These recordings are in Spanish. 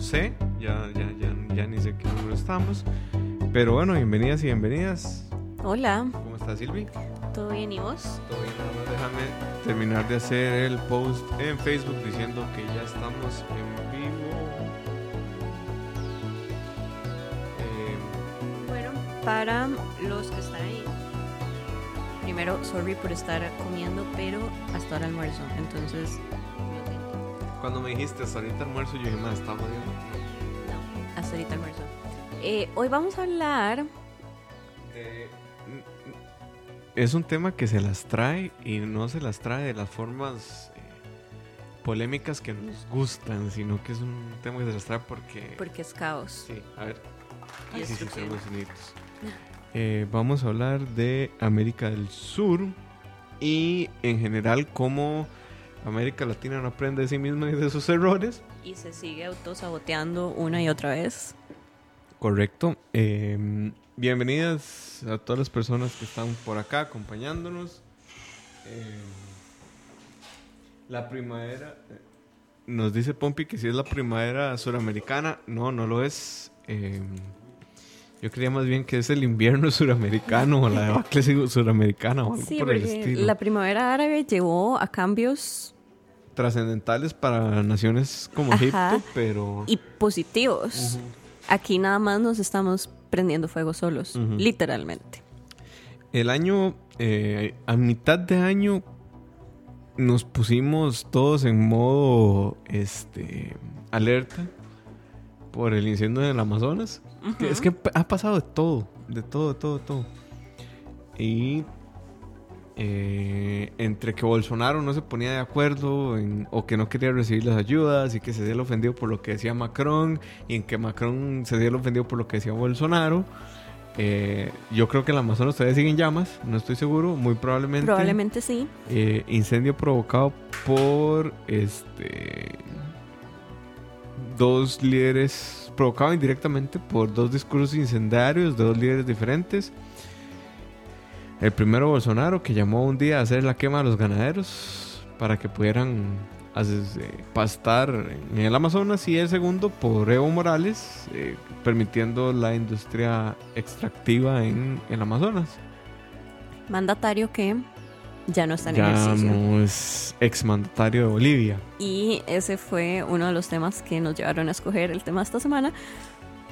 no sé, ya, ya, ya, ya ni sé qué número estamos, pero bueno, bienvenidas y bienvenidas. Hola, ¿Cómo estás, Silvi? ¿todo bien y vos? Todo bien, nada más déjame terminar de hacer el post en Facebook diciendo que ya estamos en vivo. Eh, Bueno, para los que están ahí, primero, sorry por estar comiendo, pero hasta ahora almuerzo, entonces. Cuando me dijiste hasta ahorita almuerzo, yo dije, más, estamos bien. No, hasta ahorita almuerzo. Eh, hoy vamos a hablar, Eh, es un tema que se las trae y no se las trae de las formas eh, polémicas que nos gustan, sino que es un tema que se las trae porque... porque es caos. Sí, a ver. Ay, sí. Eh, vamos a hablar de América del Sur y en general cómo América Latina no aprende de sí misma y de sus errores. Y se sigue autosaboteando una y otra vez. Correcto. Eh, bienvenidas a todas las personas que están por acá acompañándonos. Eh, la primavera. eh, Nos dice Pompi que si es la primavera suramericana. No, no lo es. Eh, yo creía más bien que es el invierno suramericano o la debacle su- suramericana o algo Sí, por el estilo. la primavera árabe llevó a cambios Trascendentales para naciones como Ajá. Egipto, pero. y positivos. Aquí nada más nos estamos prendiendo fuego solos, literalmente. El año, eh, a mitad de año, nos pusimos todos en modo este, alerta por el incendio del Amazonas. Es que ha pasado de todo, de todo, de todo, de todo. Y eh, entre que Bolsonaro no se ponía de acuerdo en- o que no quería recibir las ayudas y que se dio el ofendido por lo que decía Macron y en que Macron se dio el ofendido por lo que decía Bolsonaro. eh, yo creo que el Amazonas todavía sigue en llamas, no estoy seguro, muy probablemente. Probablemente sí. Eh, incendio provocado por este dos líderes, provocado indirectamente por dos discursos incendiarios de dos líderes diferentes. El primero Bolsonaro, que llamó un día a hacer la quema de los ganaderos para que pudieran eh, pastar en el Amazonas. Y el segundo por Evo Morales, eh, permitiendo la industria extractiva en el Amazonas. Mandatario que ya no está en ya ejercicio. no es exmandatario de Bolivia. Y ese fue uno de los temas que nos llevaron a escoger el tema esta semana.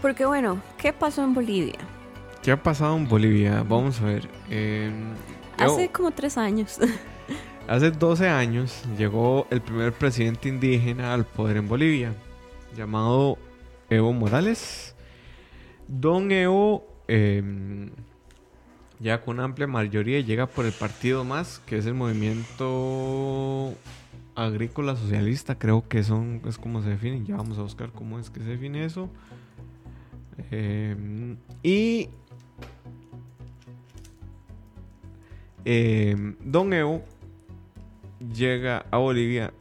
Porque bueno, ¿qué pasó en Bolivia? ¿Qué ha pasado en Bolivia? Vamos a ver. eh, yo- Hace como tres años. hace 12 años llegó el primer presidente indígena al poder en Bolivia, llamado Evo Morales. Don Evo, eh, ya con una amplia mayoría, llega por el partido más, que es el movimiento agrícola socialista, creo que son, es como se define. Ya vamos a buscar cómo es que se define eso. Eh, y eh, Don Evo llega a Bolivia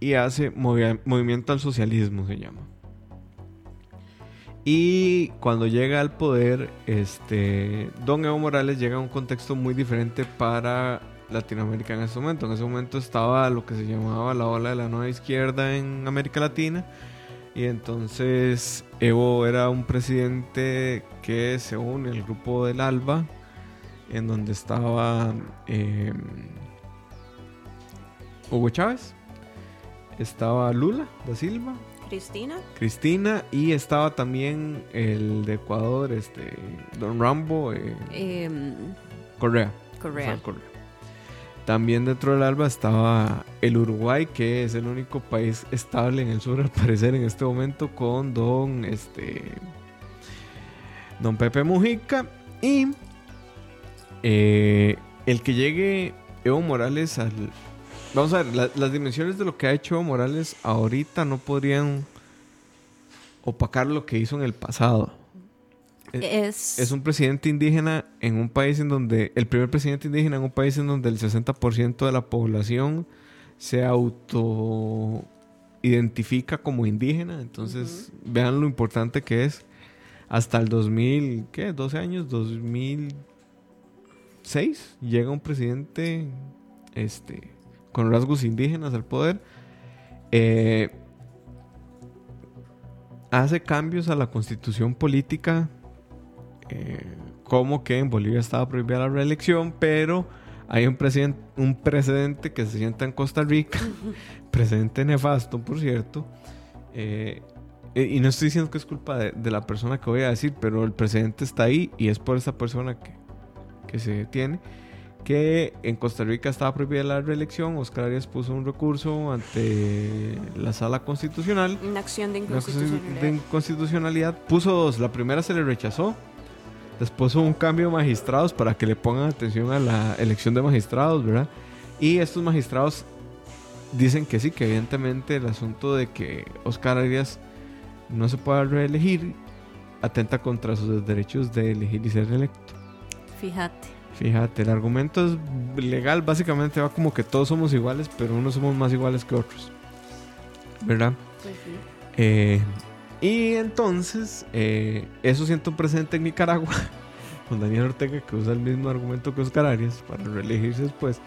y hace movi- movimiento al socialismo, se llama. Y cuando llega al poder, este, Don Evo Morales llega a un contexto muy diferente para Latinoamérica en ese momento. En ese momento estaba lo que se llamaba la ola de la nueva izquierda en América Latina. Y entonces Evo era un presidente que se une al grupo del ALBA, en donde estaba eh, Hugo Chávez, estaba Lula da Silva, Cristina. Cristina y estaba también el de Ecuador, este Don Rambo eh, Correa. Correa. Rafael Correa. También dentro del ALBA estaba el Uruguay, que es el único país estable en el sur, al parecer, en este momento, con don, este, don Pepe Mujica. Y eh, el que llegue Evo Morales al... Vamos a ver, las dimensiones de lo que ha hecho Morales ahorita no podrían opacar lo que hizo en el pasado. Es, Es un presidente indígena en un país en donde, el primer presidente indígena en un país en donde el 60% de la población se auto identifica como indígena. Entonces, vean lo importante que es. Hasta el 2000, ¿qué? 12 años, 2006, llega un presidente este, con rasgos indígenas al poder. Eh, hace cambios a la constitución política eh, como que en Bolivia estaba prohibida la reelección, pero hay un, un precedente que se sienta en Costa Rica, precedente nefasto, por cierto. eh, y no estoy diciendo que es culpa de, de la persona que voy a decir, pero el precedente está ahí y es por esa persona que, que se detiene. Que en Costa Rica estaba prohibida la reelección. Oscar Arias puso un recurso ante la sala constitucional una acción de inconstitucionalidad. de inconstitucionalidad. Puso dos. La primera se le rechazó. Después hubo un cambio de magistrados para que le pongan atención a la elección de magistrados, ¿verdad? Y estos magistrados dicen que sí, que evidentemente el asunto de que Oscar Arias no se pueda reelegir atenta contra sus derechos de elegir y ser electo. Fíjate. Fíjate, el argumento es legal, básicamente va como que todos somos iguales, pero unos somos más iguales que otros. ¿Verdad? Pues sí. Eh, y entonces, eh, eso siento presente en Nicaragua, con Daniel Ortega, que usa el mismo argumento que Oscar Arias para reelegirse después.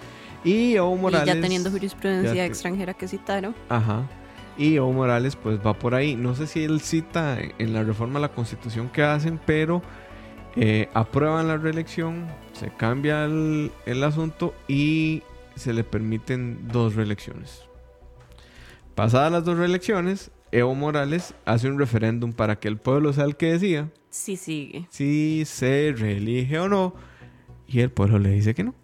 Y Evo Morales. y ya teniendo jurisprudencia ya extranjera que citaron. Ajá. Y Evo Morales, pues va por ahí. No sé si él cita en la reforma a la constitución que hacen, pero eh, aprueban la reelección, se cambia el, el asunto y se le permiten dos reelecciones. Pasadas las dos reelecciones, Evo Morales hace un referéndum para que el pueblo sea el que decida Sí sigue. si se reelige o no. Y el pueblo le dice que no.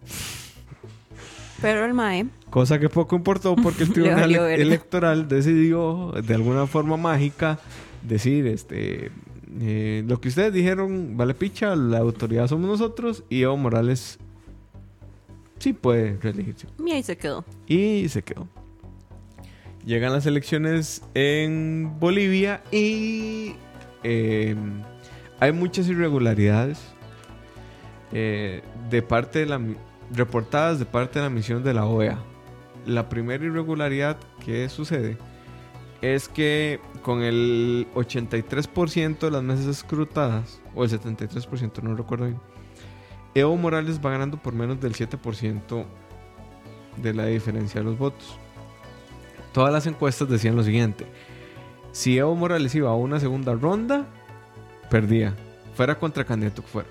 Pero el MAE, Cosa que poco importó porque el Tribunal. Electoral decidió de alguna forma mágica decir, este, eh, lo que ustedes dijeron vale picha, la autoridad somos nosotros y Evo Morales sí puede reelegirse. y ahí se quedó. Y se quedó. Llegan las elecciones en Bolivia y eh, hay muchas irregularidades eh, de parte de la reportadas de parte de la misión de la OEA. La primera irregularidad que sucede es que con el 83% de las mesas escrutadas, o el 73%, no recuerdo bien, Evo Morales va ganando por menos del 7% de la diferencia de los votos. Todas las encuestas decían lo siguiente: si Evo Morales iba a una segunda ronda, perdía, fuera contra candidato que fuera.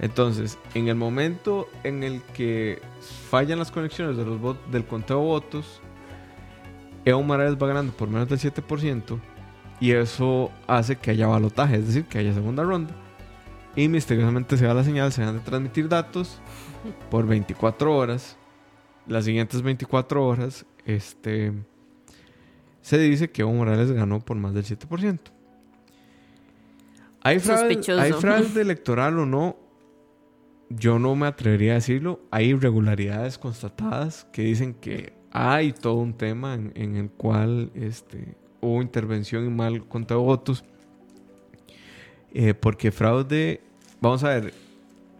Entonces, en el momento en el que fallan las conexiones de los del conteo de votos, Evo Morales va ganando por menos del 7% y eso hace que haya balotaje, es decir, que haya segunda ronda. Y misteriosamente se va la señal, se van a transmitir datos por 24 horas. Las siguientes 24 horas, este, se dice que Evo Morales ganó por más del 7%. ¿Hay fraude. ¿Hay fraude electoral o no? Yo no me atrevería a decirlo. Hay irregularidades constatadas que dicen que hay todo un tema en, en el cual este, hubo intervención y mal conteo de votos. Eh, porque fraude, vamos a ver,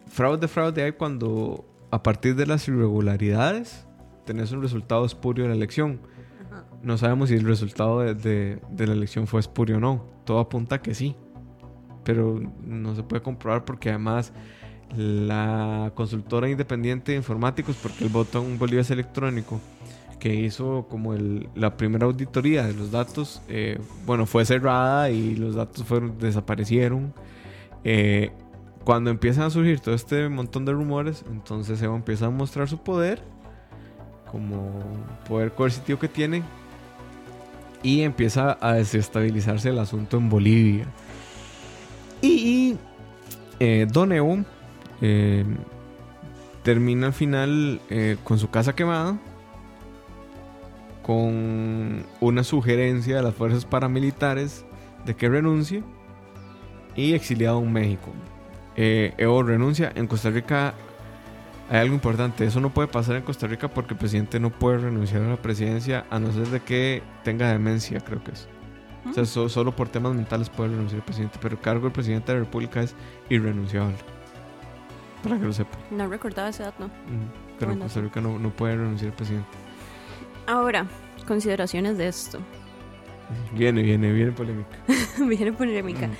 fraude, fraude hay cuando a partir de las irregularidades tenés un resultado espurio de la elección. No sabemos si el resultado de, de- de la elección fue espurio o no. Todo apunta a que sí. Pero no se puede comprobar porque además la consultora independiente de informáticos, porque el voto en Bolivia es electrónico, que hizo como el- la primera auditoría de los datos, eh, bueno, fue cerrada y los datos fueron, desaparecieron. Eh, cuando empiezan a surgir todo este montón de rumores, entonces Evo empieza a mostrar su poder, como poder coercitivo que tiene, y empieza a desestabilizarse el asunto en Bolivia. Y eh, Don Evo termina al final con su casa quemada, con una sugerencia de las fuerzas paramilitares de que renuncie y exiliado en México. Eh, Evo renuncia. En Costa Rica hay algo importante. Eso no puede pasar en Costa Rica porque el presidente no puede renunciar a la presidencia a no ser de que tenga demencia, creo que es. O sea, so- solo por temas mentales puede renunciar el presidente. Pero el cargo del presidente de la República es irrenunciable. Para que lo sepa. No recordaba ese dato. Pero en Costa Rica no, no puede renunciar el presidente. Ahora, consideraciones de esto. Viene, viene, viene polémica. Viene polémica. Mm.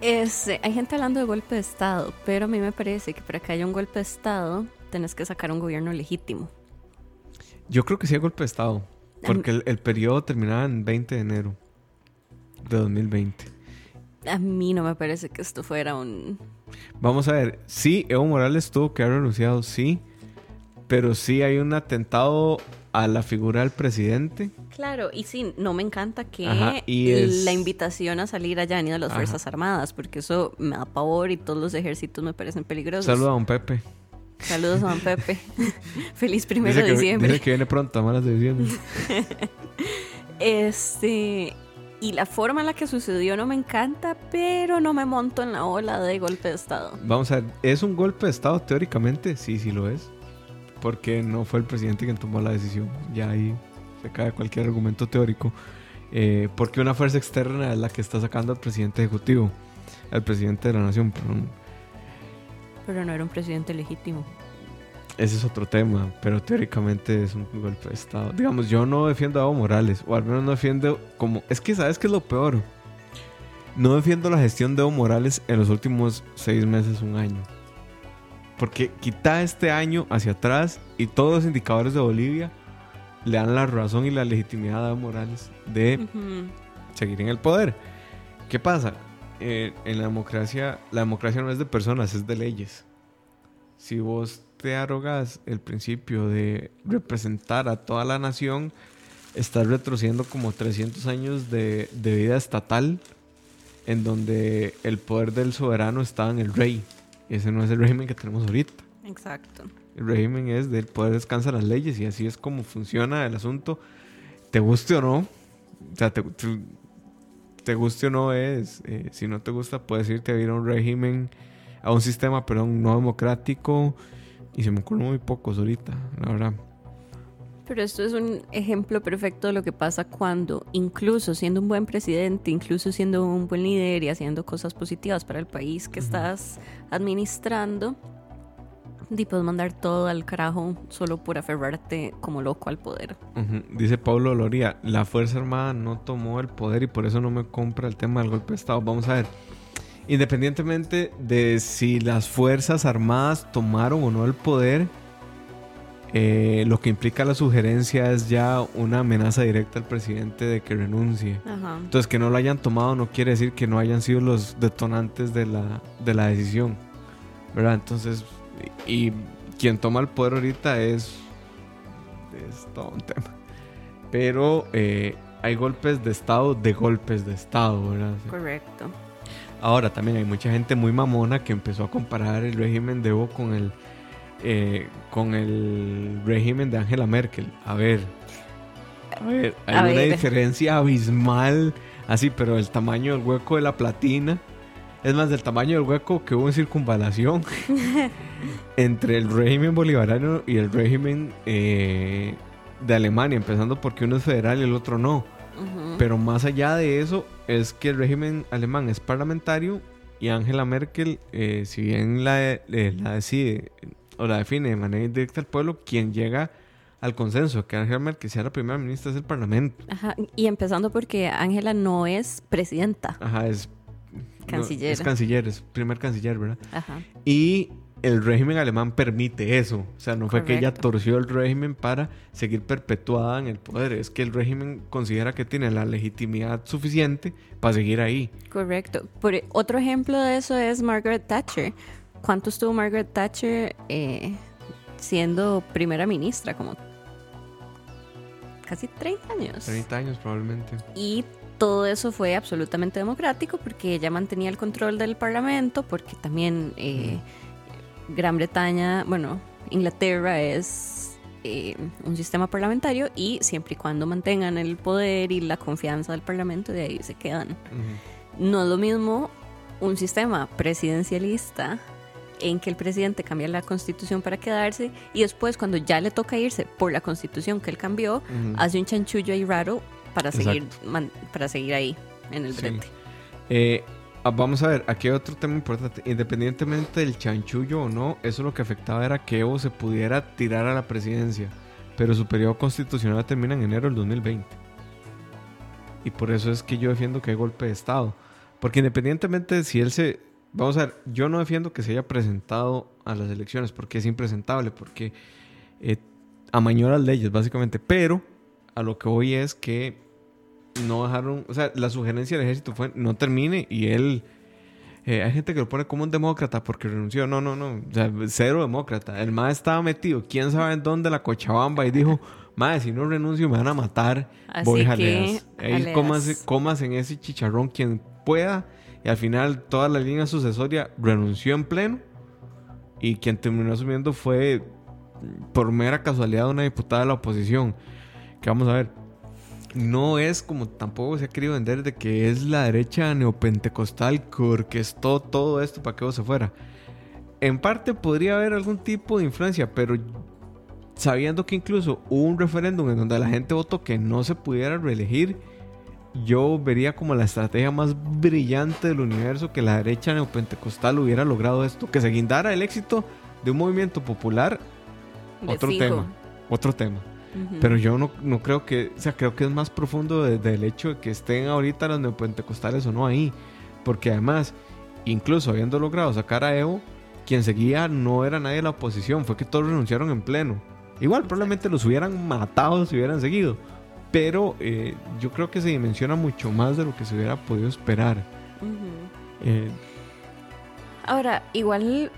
Este, hay gente hablando de golpe de Estado, pero a mí me parece que para que haya un golpe de Estado, tenés que sacar un gobierno legítimo. Yo creo que sí hay golpe de Estado. Porque el, el periodo terminaba en 20 de enero de 2020. A mí no me parece que esto fuera un... Vamos a ver, sí, Evo Morales tuvo que haber renunciado, sí. Pero sí hay un atentado a la figura del presidente. Claro, y sí, no me encanta que Ajá, y es- la invitación a salir haya venido de las Ajá. Fuerzas Armadas, porque eso me da pavor y todos los ejércitos me parecen peligrosos. Saludos a don Pepe. Saludos a don Pepe. Feliz primero Dice de que, diciembre. dice que viene pronto a malas de diciembre. Este. Y la forma en la que sucedió no me encanta, pero no me monto en la ola de golpe de Estado. Vamos a ver, ¿es un golpe de Estado teóricamente? Sí, sí lo es. Porque no fue el presidente quien tomó la decisión. Ya ahí se cae cualquier argumento teórico. Eh, porque una fuerza externa es la que está sacando al presidente ejecutivo. Al presidente de la nación, perdón. Pero no era un presidente legítimo. Ese es otro tema, pero teóricamente es un golpe de Estado. Digamos, yo no defiendo a Evo Morales, o al menos no defiendo como... Es que, ¿sabes qué es lo peor? No defiendo la gestión de Evo Morales en los últimos seis meses, un año. Porque quita este año hacia atrás y todos los indicadores de Bolivia le dan la razón y la legitimidad a Evo Morales de Ujú. seguir en el poder. ¿Qué pasa? Eh, en la democracia, la democracia no es de personas, es de leyes. Si vos te arrogas el principio de representar a toda la nación, estás retrocediendo como 300 años de, de vida estatal en donde el poder del soberano estaba en el rey. Ese no es el régimen que tenemos ahorita. Exacto. El régimen es del poder descansa las leyes y así es como funciona el asunto. Te guste o no, o sea, te, te- te guste o no es, eh, si no te gusta puedes irte a vivir a un régimen, a un sistema, perdón, no democrático y se me ocurren muy pocos ahorita, la verdad. Pero esto es un ejemplo perfecto de lo que pasa cuando, incluso siendo un buen presidente, incluso siendo un buen líder y haciendo cosas positivas para el país que estás administrando, y puedes mandar todo al carajo solo por aferrarte como loco al poder. Dice Pablo Loría, la Fuerza Armada no tomó el poder y por eso no me compra el tema del golpe de Estado. Vamos a ver, independientemente de si las Fuerzas Armadas tomaron o no el poder, eh, lo que implica la sugerencia es ya una amenaza directa al presidente de que renuncie. Ajá. Entonces, que no lo hayan tomado no quiere decir que no hayan sido los detonantes de la, de la decisión. ¿Verdad? Entonces, y, y quien toma el poder ahorita es, es todo un tema. Pero eh, hay golpes de Estado de golpes de Estado, ¿verdad? Correcto. Ahora también hay mucha gente muy mamona que empezó a comparar el régimen de Evo con el, eh, con el régimen de Angela Merkel. A ver, a ver, hay A una ver. diferencia abismal, así, pero el tamaño del hueco de la platina, es más, del tamaño del hueco que hubo en circunvalación entre el régimen bolivariano y el régimen eh, de Alemania, empezando porque uno es federal y el otro no. Pero más allá de eso, es que el régimen alemán es parlamentario y Angela Merkel, eh, si bien la, eh, la decide o la define de manera indirecta al pueblo, quien llega al consenso que Angela Merkel sea la primera ministra es el parlamento. Ajá, Y empezando porque Ángela no es presidenta. Ajá, es Canciller. es canciller, es primer canciller, ¿verdad? Ajá. Y el régimen alemán permite eso. O sea, no fue que ella torció el régimen para seguir perpetuada en el poder. Es que el régimen considera que tiene la legitimidad suficiente para seguir ahí. Correcto. Por, otro ejemplo de eso es Margaret Thatcher. ¿Cuánto estuvo Margaret Thatcher eh, siendo primera ministra? Como casi 30 años. 30 años probablemente. Y todo eso fue absolutamente democrático porque ella mantenía el control del parlamento, porque también eh, Gran Bretaña, bueno, Inglaterra es eh, un sistema parlamentario y siempre y cuando mantengan el poder y la confianza del parlamento, de ahí se quedan. No es lo mismo un sistema presidencialista en que el presidente cambia la constitución para quedarse y después cuando ya le toca irse por la constitución que él cambió, hace un chanchullo ahí raro para seguir, para seguir ahí en el brete. Eh, ah, vamos a ver, aquí hay otro tema importante. Independientemente del chanchullo o no, eso lo que afectaba era que Evo se pudiera tirar a la presidencia. Pero su periodo constitucional termina en enero del 2020. Y por eso es que yo defiendo que hay golpe de Estado. Porque independientemente de si él se... Vamos a ver, yo no defiendo que se haya presentado a las elecciones porque es impresentable, porque eh, amañó las leyes, básicamente. Pero a lo que voy es que no dejaron, o sea, la sugerencia del ejército fue no termine y él, eh, hay gente que lo pone como un demócrata porque renunció, no, no, no, o sea, cero demócrata, el MAE estaba metido, quién sabe en dónde, la Cochabamba y dijo, MAE, si no renuncio me van a matar, voy a Ahí comas, en ese chicharrón quien pueda y al final toda la línea sucesoria renunció en pleno y quien terminó asumiendo fue por mera casualidad una diputada de la oposición. Que vamos a ver, no es como tampoco se ha querido vender de que es la derecha neopentecostal que orquestó todo esto para que vos se fuera. En parte podría haber algún tipo de influencia, pero sabiendo que incluso hubo un referéndum en donde la gente votó que no se pudiera reelegir, yo vería como la estrategia más brillante del universo que la derecha neopentecostal hubiera logrado esto, que se guindara el éxito de un movimiento popular. otro tema, otro tema. Pero yo no, no, creo que, o sea, creo que es más profundo desde el hecho de que estén ahorita los neopentecostales o no ahí. Porque además, incluso habiendo logrado sacar a Evo, quien seguía no era nadie de la oposición, fue que todos renunciaron en pleno. Igual, probablemente los hubieran matado si hubieran seguido. Pero eh, yo creo que se dimensiona mucho más de lo que se hubiera podido esperar. Eh, Ahora, igual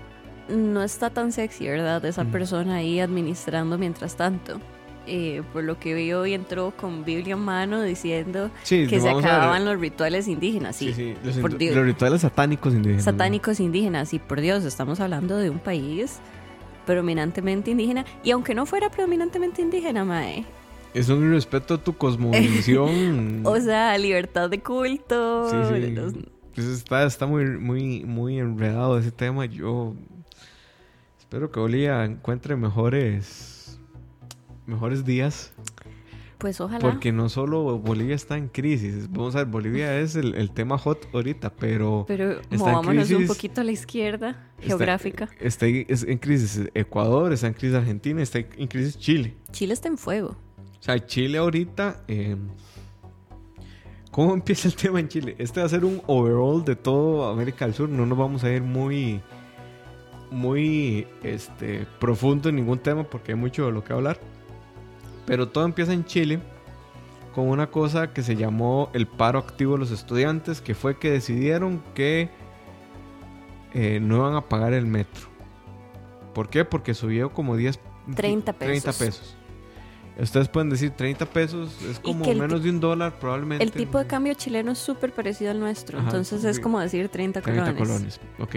no está tan sexy, ¿verdad? Esa persona ahí administrando mientras tanto. Eh, por lo que vi hoy entró con Biblia en mano diciendo que se acababan los rituales indígenas. Sí, Los, rituales satánicos indígenas. Satánicos indígenas, y por Dios, estamos hablando de un país predominantemente indígena. Y aunque no fuera predominantemente indígena, Mae. Es un respeto a tu cosmovisión. o sea, libertad de culto. Pues está, está muy, muy, muy enredado ese tema. Yo espero que Olía encuentre mejores mejores días. Pues ojalá. Porque no solo Bolivia está en crisis. Vamos a ver, Bolivia es el, tema hot ahorita, pero. Pero movámonos un poquito a la izquierda geográfica. Está, en crisis Ecuador, está en crisis Argentina, está en crisis Chile. Chile está en fuego. O sea, Chile ahorita. Eh, ¿Cómo empieza el tema en Chile? Este va a ser un overall de todo América del Sur. No nos vamos a ir muy. Muy este, profundo en ningún tema porque hay mucho de lo que hablar. Pero todo empieza en Chile con una cosa que se llamó el paro activo de los estudiantes, que fue que decidieron que eh, no iban a pagar el metro. ¿Por qué? Porque subió como 10... 30 pesos. 30 pesos. Ustedes pueden decir 30 pesos, es como menos de un dólar probablemente. El tipo de cambio chileno es súper parecido al nuestro, entonces es como decir 30 colones. 30 colones, ok.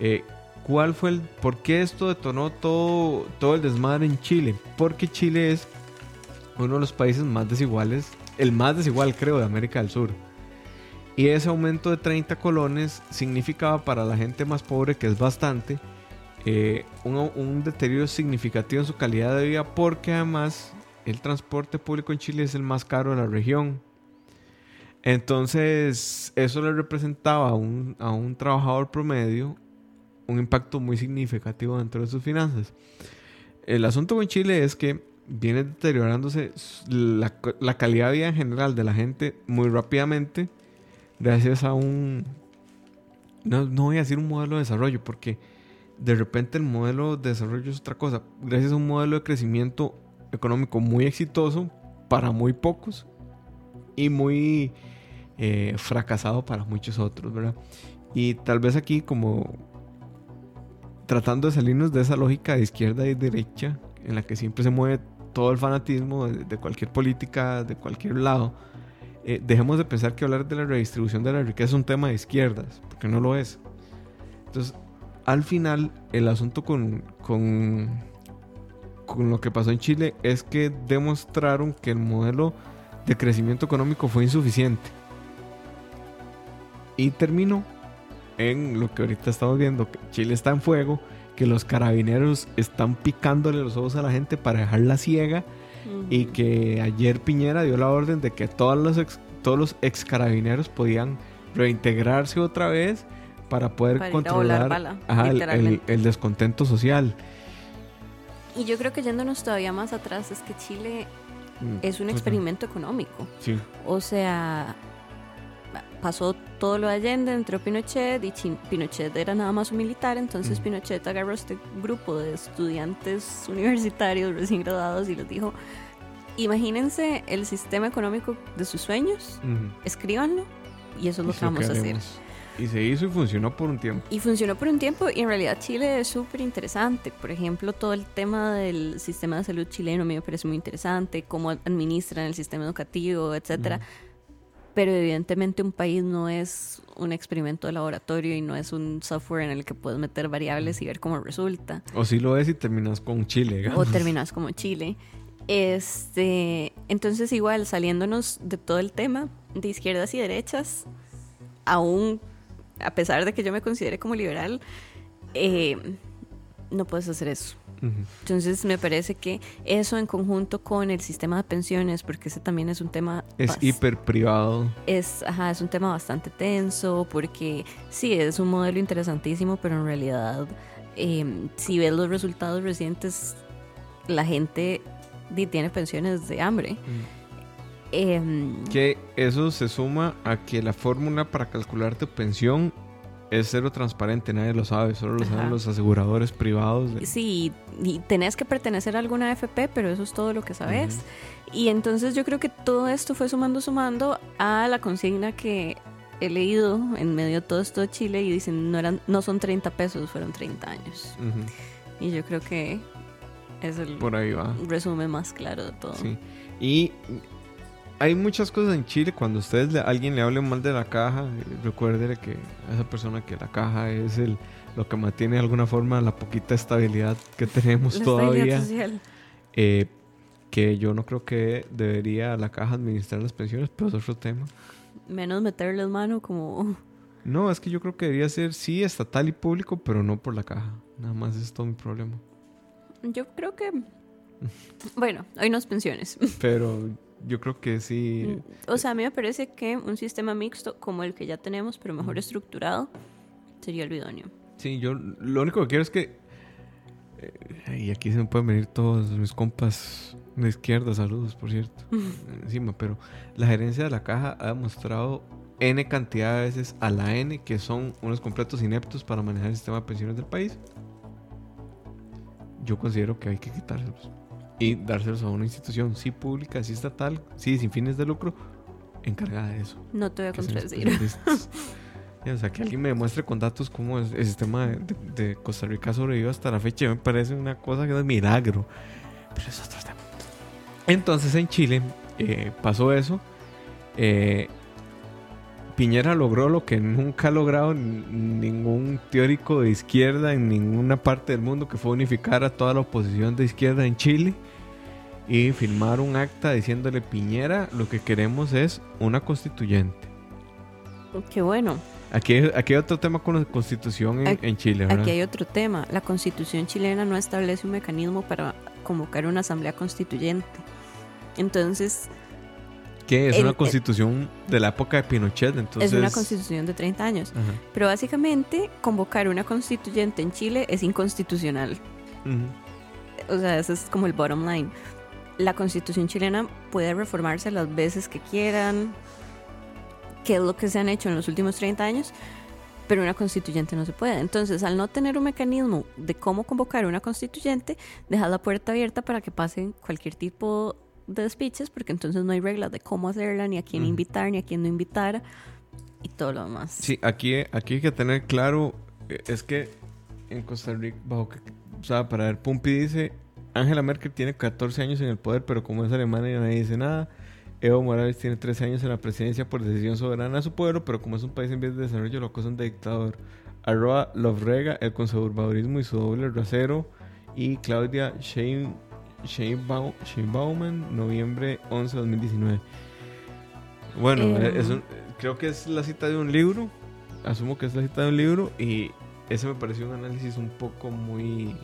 Eh, ¿Cuál fue el, por qué esto detonó todo, todo el desmadre en Chile? Porque Chile es uno de los países más desiguales, el más desigual creo de América del Sur. Y ese aumento de 30 colones significaba para la gente más pobre, que es bastante, eh, un, deterioro significativo en su calidad de vida porque además el transporte público en Chile es el más caro de la región. Entonces eso le representaba a un, a un trabajador promedio un impacto muy significativo dentro de sus finanzas. El asunto con Chile es que viene deteriorándose la, calidad de vida en general de la gente muy rápidamente gracias a un... No, voy a decir un modelo de desarrollo porque de repente el modelo de desarrollo es otra cosa. Gracias a un modelo de crecimiento económico muy exitoso para muy pocos y muy eh, fracasado para muchos otros, ¿verdad? Y tal vez aquí como tratando de salirnos de esa lógica de izquierda y derecha en la que siempre se mueve todo el fanatismo de, cualquier política, de cualquier lado, eh, dejemos de pensar que hablar de la redistribución de la riqueza es un tema de izquierdas, porque no lo es. Entonces, al final, el asunto con, con, con lo que pasó en Chile es que demostraron que el modelo de crecimiento económico fue insuficiente. Y terminó en lo que ahorita estamos viendo, que Chile está en fuego, que los carabineros están picándole los ojos a la gente para dejarla ciega y que ayer Piñera dio la orden de que todos los ex, todos los ex carabineros podían reintegrarse otra vez para poder Para ir a controlar volar bala, ajá, el- el descontento social. Y yo creo que yéndonos todavía más atrás es que Chile Mm, es un experimento económico. Sí. O sea, pasó todo lo de Allende, entró Pinochet y Chin- Pinochet era nada más un militar, entonces Mm. Pinochet agarró este grupo de estudiantes universitarios recién graduados y les dijo, imagínense el sistema económico de sus sueños, Ujú. escríbanlo y eso es lo que vamos a hacer. Y se hizo y funcionó por un tiempo. Y funcionó por un tiempo y en realidad Chile es súper interesante. Por ejemplo, todo el tema del sistema de salud chileno me parece muy interesante, cómo administran el sistema educativo, etcétera. Pero evidentemente un país no es un experimento de laboratorio y no es un software en el que puedes meter variables y ver cómo resulta. O si lo es y terminas con Chile. O digamos. terminas como Chile. Este, entonces igual saliéndonos de todo el tema de izquierdas y derechas, aún a pesar de que yo me considere como liberal, eh, no puedes hacer eso. Entonces me parece que eso en conjunto con el sistema de pensiones, porque ese también es un tema Es hiper privado. es, ajá, es un tema bastante tenso, porque sí, es un modelo interesantísimo, pero en realidad, eh, si ves los resultados recientes, la gente tiene pensiones de hambre. Em, Que eso se suma a que la fórmula para calcular tu pensión es cero transparente, nadie lo sabe, solo lo saben Ajá. los aseguradores privados. de- Sí, y tenés que pertenecer a alguna AFP, pero eso es todo lo que sabes. Y entonces yo creo que todo esto fue sumando, sumando a la consigna que he leído en medio de todo esto de Chile y dicen no eran no son 30 pesos, fueron 30 años. Y yo creo que es el Por ahí va. resumen más claro de todo. Sí. Y hay muchas cosas en Chile. Cuando ustedes le, alguien le hable mal de la caja, eh, recuérdele que a esa persona que la caja es el lo que mantiene de alguna forma la poquita estabilidad que tenemos La todavía. social. Eh, que yo no creo que debería la caja administrar las pensiones, pero es otro tema. Menos meterles mano como No, es que yo creo que debería ser sí estatal y público, pero no por la caja. Nada más es todo mi problema. yo creo que bueno, hay unas pensiones. Pero yo creo que sí. O sea, a mí me parece que un sistema mixto como el que ya tenemos, pero mejor estructurado, sería el idóneo. Sí, yo lo único que quiero es que. eh, y aquí se me pueden venir todos mis compas de izquierda, saludos, por cierto. Encima, pero la gerencia de la caja ha demostrado N cantidad de veces a la N que son unos completos ineptos para manejar el sistema de pensiones del país. Yo considero que hay que quitárselos y dárselos a una institución, sí pública, sí estatal, sí sin fines de lucro, encargada de eso. No te voy a contradecir. o sea, que alguien me demuestre con datos cómo es el sistema de, de- de Costa Rica sobrevivió hasta la fecha me parece una cosa que es milagro. Pero es otro tema. Entonces en Chile eh, pasó eso. Eh, Piñera logró lo que nunca ha logrado ningún teórico de izquierda en ninguna parte del mundo, que fue unificar a toda la oposición de izquierda en Chile y firmar un acta diciéndole Piñera, lo que queremos es una constituyente. Qué bueno. Aquí, aquí hay otro tema con la constitución en, Aquí- en Chile, ¿verdad? Aquí hay otro tema. La constitución chilena no establece un mecanismo para convocar una asamblea constituyente. Entonces, Que es el- una el- constitución de la época de Pinochet, entonces... es una constitución de 30 años. Ajá. Pero básicamente, convocar una constituyente en Chile es inconstitucional. Ujú. O sea, ese es como el bottom line. La constitución chilena puede reformarse las veces que quieran, que es lo que se han hecho en los últimos 30 años, pero una constituyente no se puede. Entonces, al no tener un mecanismo de cómo convocar una constituyente, dejas la puerta abierta para que pasen cualquier tipo de despiches, porque entonces no hay reglas de cómo hacerla, ni a quién invitar, ni a quién no invitar, y todo lo demás. Sí, aquí, aquí hay que tener claro, eh, es que en Costa Rica, bajo que, o sea, para ver, Pumpi dice, Angela Merkel tiene 14 años en el poder, pero como es alemana y nadie dice nada. Evo Morales tiene 13 años en la presidencia por decisión soberana de su pueblo, pero como es un país en vías de desarrollo, lo acusan de dictador. Arroba Lovrega, el conservadurismo y su doble rasero. Y Claudia Shein, Bauman, noviembre 11 de 2019. Bueno, es un- creo que es la cita de un libro. Asumo que es la cita de un libro. Y ese me pareció un análisis un poco muy.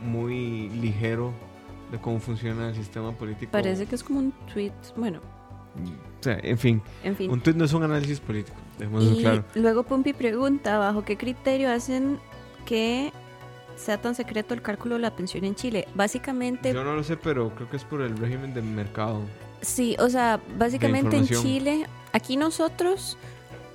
muy ligero de cómo funciona el sistema político. Parece que es como un tweet. Bueno, O sea, en fin, en fin. un tweet no es un análisis político. Y claro. luego Pumpi pregunta, ¿bajo qué criterio hacen que sea tan secreto el cálculo de la pensión en Chile? Básicamente, Yo no lo sé, pero creo que es por el régimen del mercado. sí, o sea, básicamente en. Chile, aquí nosotros,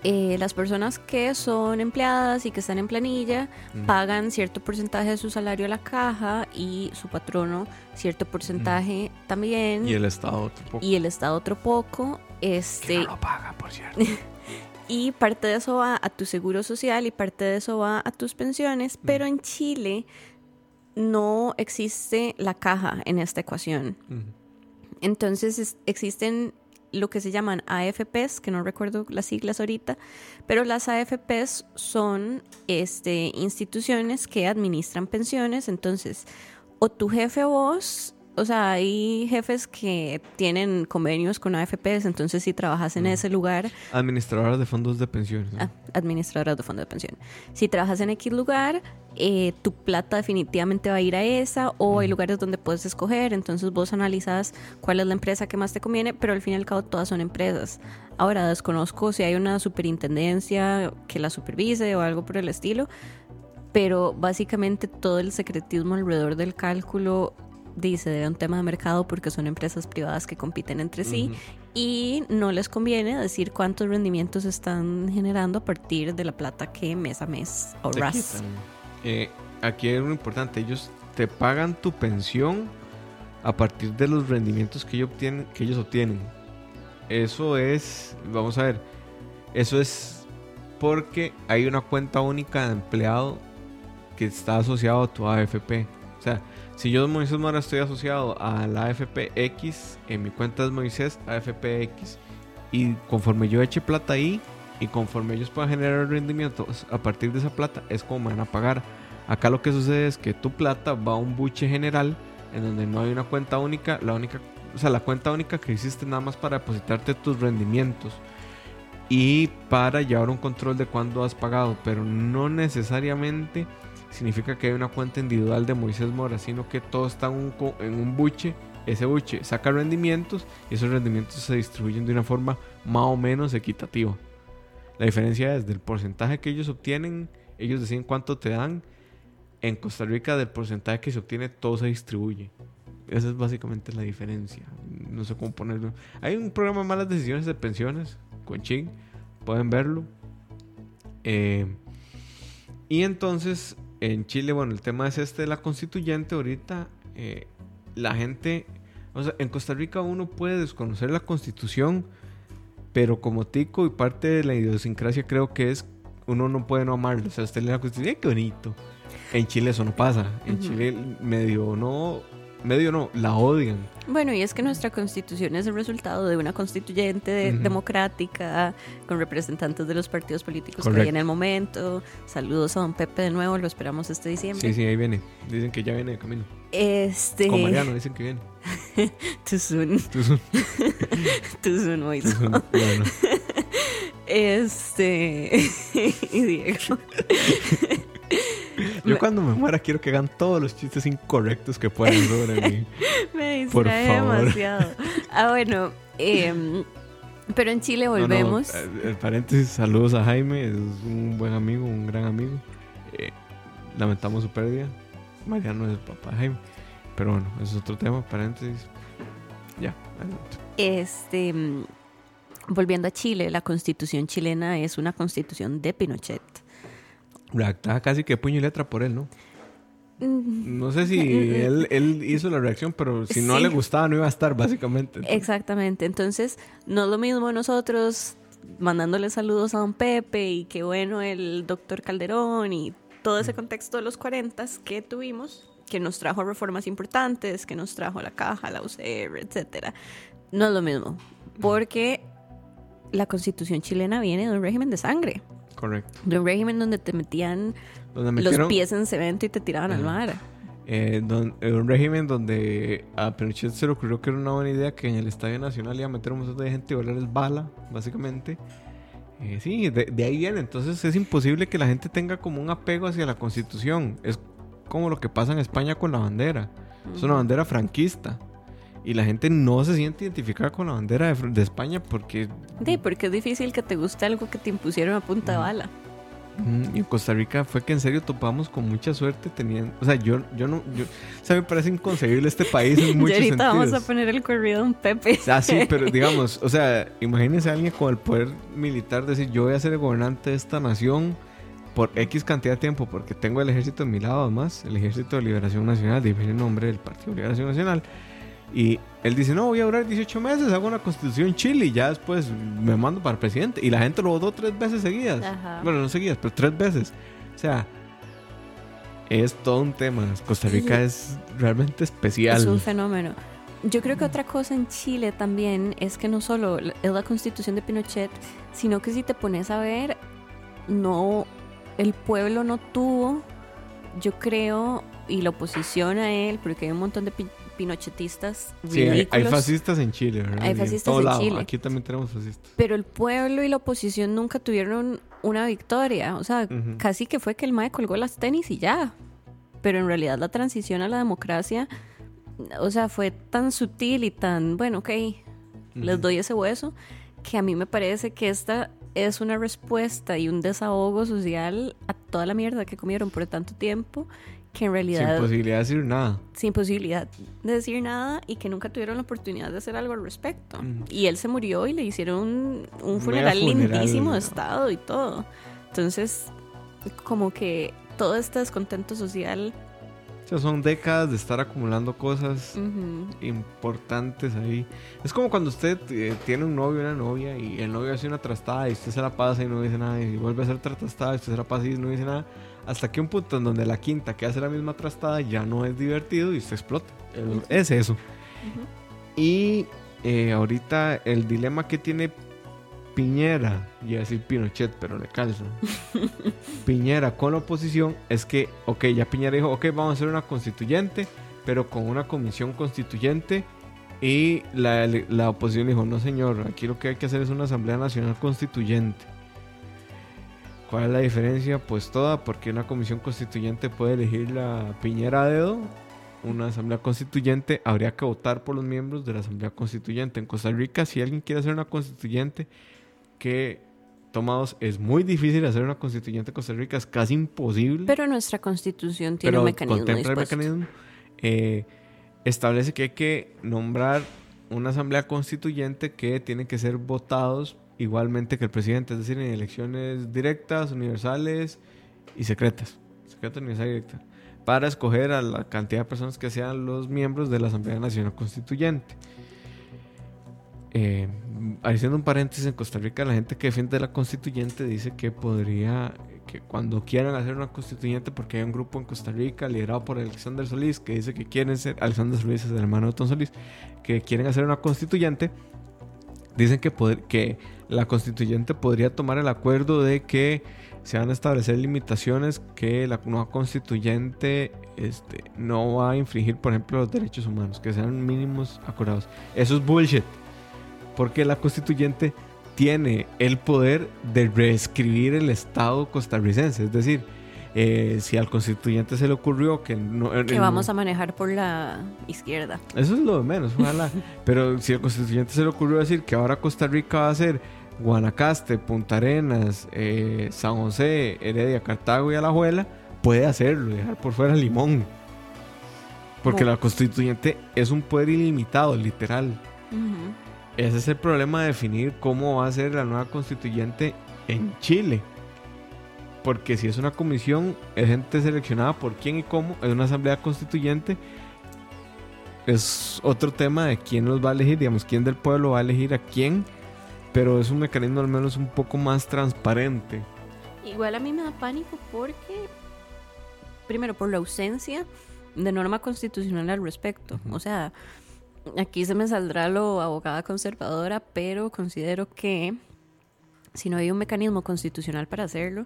eh, las personas que son empleadas y que están en planilla, pagan cierto porcentaje de su salario a la caja y su patrono cierto porcentaje también. Y el Estado otro poco. y el Estado otro poco. Este, Que no lo paga, por cierto. Y parte de eso va a tu seguro social y parte de eso va a tus pensiones, pero en Chile no existe la caja en esta ecuación. Entonces es- existen lo que se llaman AFPs, que no recuerdo las siglas ahorita, pero las AFPs son este, instituciones que administran pensiones, entonces o tu jefe o vos, o sea, hay jefes que tienen convenios con AFPs, entonces si trabajas en Mm. ese lugar, Administradoras de fondos de pensiones. ¿no? Ah, administradoras de fondo de pensión. Si trabajas en X lugar, eh, tu plata definitivamente va a ir a esa o hay Ujú. lugares donde puedes escoger, entonces vos analizas cuál es la empresa que más te conviene, pero al fin y al cabo todas son empresas. Ahora desconozco si hay una superintendencia que la supervise o algo por el estilo, pero básicamente todo el secretismo alrededor del cálculo dice de un tema de mercado porque son empresas privadas que compiten entre sí y no les conviene decir cuántos rendimientos están generando a partir de la plata que mes a mes ahorras. Eh, aquí hay algo importante. Ellos te pagan tu pensión a partir de los rendimientos que ellos obtienen. Que ellos obtienen. Eso es, vamos a ver, eso es porque hay una cuenta única de empleado que está asociado a tu AFP. O sea, si yo, Moisés Mora, estoy asociado a la AFP X, en mi cuenta es Moisés AFP X. Y conforme yo eche plata ahí, y conforme ellos puedan generar rendimientos a partir de esa plata, es como me van a pagar. Acá lo que sucede es que tu plata va a un buche general en donde no hay una cuenta única, la única, o sea, la cuenta única que existe nada más para depositarte tus rendimientos y para llevar un control de cuándo has pagado, pero no necesariamente significa que hay una cuenta individual de Moisés Mora, sino que todo está en un, buche. Ese buche saca rendimientos y esos rendimientos se distribuyen de una forma más o menos equitativa. La diferencia es del porcentaje que ellos obtienen, ellos deciden cuánto te dan. En Costa Rica, del porcentaje que se obtiene, todo se distribuye. Esa es básicamente la diferencia. No sé cómo ponerlo. Hay un programa de malas decisiones de pensiones con Ching. Pueden verlo. Eh, y entonces, en Chile, bueno, el tema es este de la constituyente. Ahorita, eh, la gente. O sea, en Costa Rica uno puede desconocer la constitución, pero como tico y parte de la idiosincrasia creo que es. Uno no puede no amarlo. O sea, usted lee la constitución, ¡ay, qué bonito! En Chile eso no pasa. En. Chile medio no. Medio no, la odian. Bueno, y es que nuestra constitución es el resultado de una constituyente de- democrática con representantes de los partidos políticos que hay en el momento. Saludos a don Pepe de nuevo, lo esperamos este diciembre. Sí, sí, ahí viene. Dicen que ya viene de camino. Este. Con Mariano dicen que viene. Soon, Mois. tú son- bueno. Este. y Diego. Yo cuando me muera quiero que hagan todos los chistes incorrectos que puedan sobre mí. Me distrae demasiado. Ah, bueno. em, pero en Chile No, no, volvemos. eh, el paréntesis, saludos a Jaime, es un buen amigo, un gran amigo. Eh, lamentamos su pérdida. Mariano es el papá de Jaime. Pero bueno, eso es otro tema, paréntesis. Ya, adelante. Este. mm, Volviendo a Chile, la constitución chilena es una constitución de Pinochet. Redactada casi que puño y letra por él, ¿no? Mm, No sé si él, él hizo la reacción, pero si no Sí. le gustaba no iba a estar, básicamente. Exactamente. Entonces, no es lo mismo nosotros mandándole saludos a don Pepe y qué bueno el doctor Calderón y todo ese contexto de los 40 que tuvimos, que nos trajo reformas importantes, que nos trajo la caja, la UCR, etcétera. No es lo mismo, porque la constitución chilena viene de un régimen de sangre, Correcto. de un régimen donde te metían Donde los metieron, pies en cemento y te tiraban al Ajá. mar. eh, don- eh, un régimen donde a Pinochet se le ocurrió que era una buena idea que en el Estadio Nacional iba a meter un montón de gente y volarles bala, básicamente. Eh, sí, de, de ahí viene. Entonces es imposible que la gente tenga como un apego hacia la Constitución. Es como lo que pasa en España con la bandera. Es una bandera franquista. Y la gente no se siente identificada con la bandera de, de España porque Sí, porque es difícil que te guste algo que te impusieron a punta de bala. Y en Costa Rica fue que en serio topamos con mucha suerte teniendo, o sea, yo, yo no, yo, o sea, me parece inconcebible este país en Y muchos ahorita vamos a poner el corrido de un Pepe. Ah, sí, pero digamos, o sea, imagínense a alguien con el poder militar decir, yo voy a ser el gobernante de esta nación por X cantidad de tiempo, porque tengo el ejército de mi lado además, el ejército de liberación nacional, de el nombre del Partido de Liberación Nacional. Y él dice, no, voy a durar 18 meses, hago una constitución en Chile y ya después me mando para presidente. Y la gente lo votó tres veces seguidas. Ajá. Bueno, no seguidas, pero tres veces. O sea, es todo un tema. Costa Rica es realmente especial. Es un fenómeno. Yo creo que otra cosa en Chile también es que no solo es la constitución de Pinochet, sino que si te pones a ver, no, el pueblo no tuvo, yo creo, y la oposición a él, porque hay un montón de pi- pinochetistas Sí, hay, fascistas en Chile, ¿verdad? Hay en fascistas en lado. Chile. Aquí también tenemos fascistas. pero el pueblo y la oposición nunca tuvieron una victoria. O sea, casi que fue que el MAE colgó las tenis y ya. Pero en realidad la transición a la democracia, o sea, fue tan sutil y tan, bueno, ok, les Ujú. doy ese hueso, que a mí me parece que esta es una respuesta y un desahogo social a toda la mierda que comieron por tanto tiempo, que en Sin realidad posibilidad de decir nada. sin posibilidad de decir nada y que nunca tuvieron la oportunidad de hacer algo al respecto. Mm. Y él se murió y le hicieron un, un funeral, funeral. lindísimo de estado y todo. Entonces, como que todo este descontento social. O sea, son décadas de estar acumulando cosas ujú, importantes ahí. Es como cuando usted eh, tiene un novio una novia y el novio hace una trastada y usted se la pasa y no dice nada y vuelve a hacer otra trastada y usted se la pasa y no dice nada. Hasta que un punto en donde la quinta que hace la misma trastada ya no es divertido y usted explota. El- Es eso. Y eh, ahorita el dilema que tiene Piñera, y a decir Pinochet, pero le calza. Piñera con la oposición es que, ok, ya Piñera dijo, ok, vamos a hacer una constituyente, pero con una comisión constituyente. Y la, la oposición dijo, no señor, aquí lo que hay que hacer es una Asamblea Nacional Constituyente. ¿Cuál es la diferencia? Pues toda, porque una comisión constituyente puede elegir la Piñera a dedo una asamblea constituyente, habría que votar por los miembros de la asamblea constituyente. En Costa Rica, si alguien quiere hacer una constituyente, que tomados es muy difícil hacer una constituyente en Costa Rica, es casi imposible. Pero nuestra constitución tiene pero un mecanismo contempla el mecanismo. Eh, establece que hay que nombrar una asamblea constituyente que tiene que ser votados igualmente que el presidente, es decir, en elecciones directas, universales y secretas. Secreta, universal y directa. Para escoger a la cantidad de personas que sean los miembros de la Asamblea Nacional Constituyente. Eh, haciendo un paréntesis, en Costa Rica la gente que defiende la constituyente dice que podría, que cuando quieran hacer una constituyente, porque hay un grupo en Costa Rica liderado por Alexander Solís que dice que quieren ser, Alexander Solís es el hermano de Tom Solís, que quieren hacer una constituyente, dicen que, poder- que la constituyente podría tomar el acuerdo de que se van a establecer limitaciones que la nueva constituyente este, no va a infringir, por ejemplo, los derechos humanos, que sean mínimos acordados. Eso es bullshit, porque la constituyente tiene el poder de reescribir el Estado costarricense. Es decir, eh, si al constituyente se le ocurrió que no... Que vamos a manejar por la izquierda. Eso es lo de menos, ojalá. Pero si al constituyente se le ocurrió decir que ahora Costa Rica va a ser Guanacaste, Punta Arenas, eh, San José, Heredia, Cartago y Alajuela, puede hacerlo, dejar por fuera Limón. Porque Bo- la constituyente es un poder ilimitado, literal. Ese es el problema de definir cómo va a ser la nueva constituyente en Chile. Porque si es una comisión, es gente seleccionada por quién y cómo, es una asamblea constituyente. Es otro tema de quién los va a elegir, digamos, quién del pueblo va a elegir a quién. Pero es un mecanismo al menos un poco más transparente. Igual a mí me da pánico porque, primero, por la ausencia de norma constitucional al respecto. O sea, aquí se me saldrá lo abogada conservadora, pero considero que si no hay un mecanismo constitucional para hacerlo,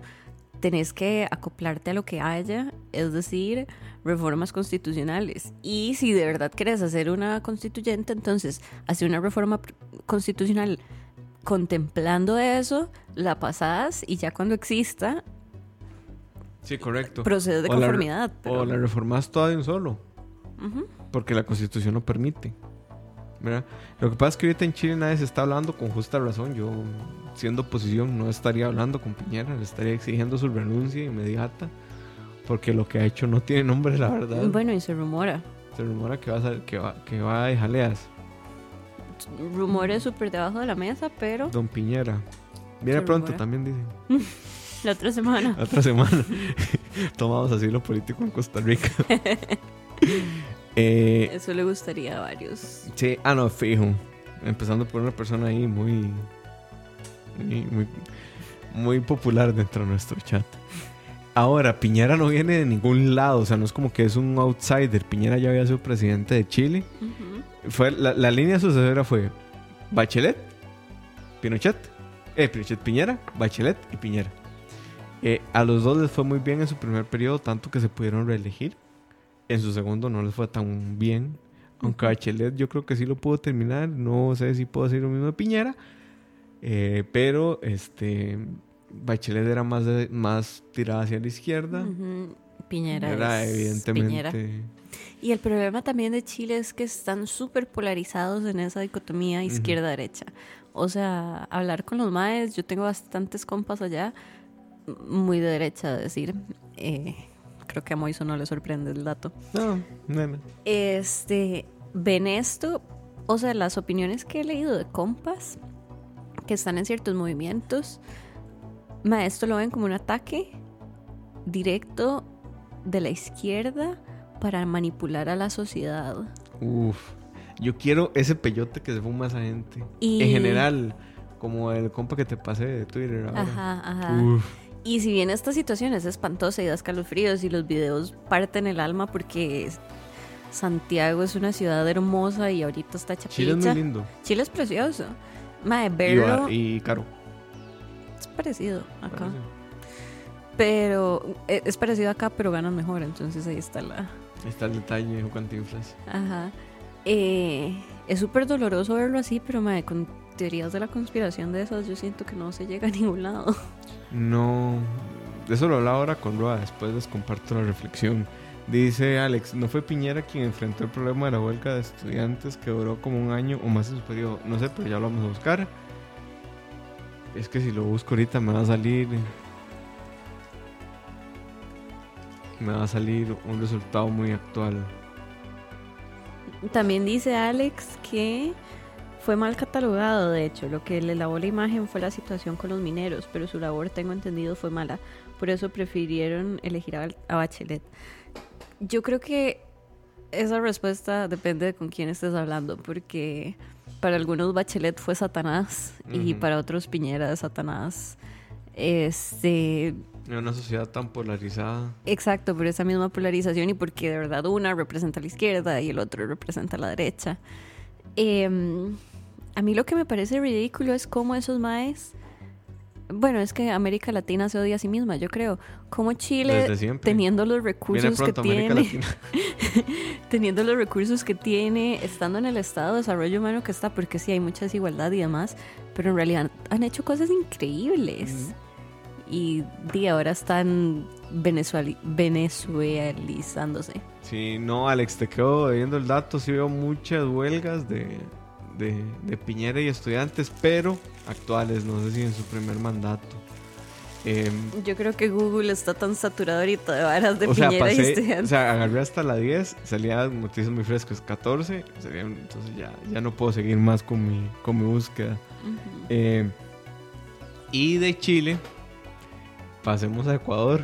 tenés que acoplarte a lo que haya, es decir, reformas constitucionales. Y si de verdad querés hacer una constituyente, entonces hacer una reforma constitucional contemplando eso, la pasás y ya cuando exista, Sí, correcto. procedes de O la conformidad. pero- O la reformas toda de un solo. Ujú. Porque la constitución lo permite. ¿verdad? Lo que pasa es que ahorita en Chile nadie se está hablando con justa razón. Yo, siendo oposición, no estaría hablando con Piñera, le estaría exigiendo su renuncia inmediata. Porque lo que ha hecho no tiene nombre, la verdad. Bueno, y se rumora. Se rumora que va a, que va, que va de jaleas. Rumores súper debajo de la mesa, pero Don Piñera. Viene pronto también, dicen. la otra semana. La otra semana. Tomamos asilo político en Costa Rica. eh, Eso le gustaría a varios. Sí, ah, no, fijo. Empezando por una persona ahí muy. Muy, muy, muy popular dentro de nuestro chat. Ahora, Piñera no viene de ningún lado, o sea, no es como que es un outsider. Piñera ya había sido presidente de Chile. Fue, la, la línea sucesora fue Bachelet, Pinochet, eh, Pinochet Piñera, Bachelet y Piñera. Eh, a los dos les fue muy bien en su primer periodo, tanto que se pudieron reelegir. En su segundo no les fue tan bien. Aunque Bachelet yo creo que sí lo pudo terminar. No sé si puedo decir lo mismo de Piñera. Eh, pero este Bachelet era más, de- más tirada hacia la izquierda. Piñera Era es evidentemente... Piñera. Y el problema también de Chile es que están súper polarizados en esa dicotomía izquierda-derecha. O sea, hablar con los maes, yo tengo bastantes compas allá, muy de derecha, es decir. eh, creo que a Moiso no le sorprende el dato. No, no, no. Este, ven esto, o sea, las opiniones que he leído de compas que están en ciertos movimientos, ma, esto lo ven como un ataque directo de la izquierda para manipular a la sociedad. Uf, yo quiero ese peyote que se fuma esa gente. Y- En general, como el compa que te pasé de Twitter ahora. Ajá, ajá. Uf, Y si bien esta situación es espantosa y da escalofríos y los videos parten el alma porque Santiago es una ciudad hermosa y ahorita está hecha Chile es muy lindo. Chile es precioso. Mae, Y, verlo va- y caro. es parecido acá. Pero eh, es parecido acá, pero ganan mejor. Entonces ahí está la. Está el detalle, dijo Cantinflas. Ajá. Eh, es súper doloroso verlo así, pero mae, con teorías de la conspiración de esas, yo siento que no se llega a ningún lado. No, de eso lo hablaba ahora con Roa, después les comparto la reflexión. Dice Alex, ¿no fue Piñera quien enfrentó el problema de la huelga de estudiantes que duró como un año o más en su periodo? No sé, pero ya lo vamos a buscar. Es que si lo busco ahorita me va a salir... Me va a salir un resultado muy actual. También dice Alex que fue mal catalogado, de hecho. Lo que le lavó la imagen fue la situación con los mineros, pero su labor, tengo entendido, fue mala. Por eso prefirieron elegir a, a Bachelet. Yo creo que esa respuesta depende de con quién estés hablando, porque para algunos Bachelet fue Satanás y para otros Piñera es Satanás. Este, En una sociedad tan polarizada. Exacto, por esa misma polarización y porque de verdad una representa a la izquierda y el otro representa a la derecha. Em, a mí lo que me parece ridículo es cómo esos maes... Bueno, es que América Latina se odia a sí misma, yo creo. Como Chile, teniendo los recursos que pronto tiene, teniendo los recursos que tiene, estando en el estado de desarrollo humano que está, porque sí hay mucha desigualdad y demás, pero en realidad han hecho cosas increíbles. Y di, ahora están venezuali- venezuelizándose. Sí, no, Alex, te quedo viendo el dato. Sí veo muchas huelgas de, de, de Piñera y estudiantes, pero actuales, no sé si en su primer mandato. Em, Yo creo que Google está tan saturado ahorita de varas de sea, Piñera y pasé, o estudiantes. sea, agarré hasta la 10, salían noticias muy frescas, 14, salían- entonces ya, ya no puedo seguir más con mi, con mi búsqueda. Em, y de Chile, pasemos a Ecuador,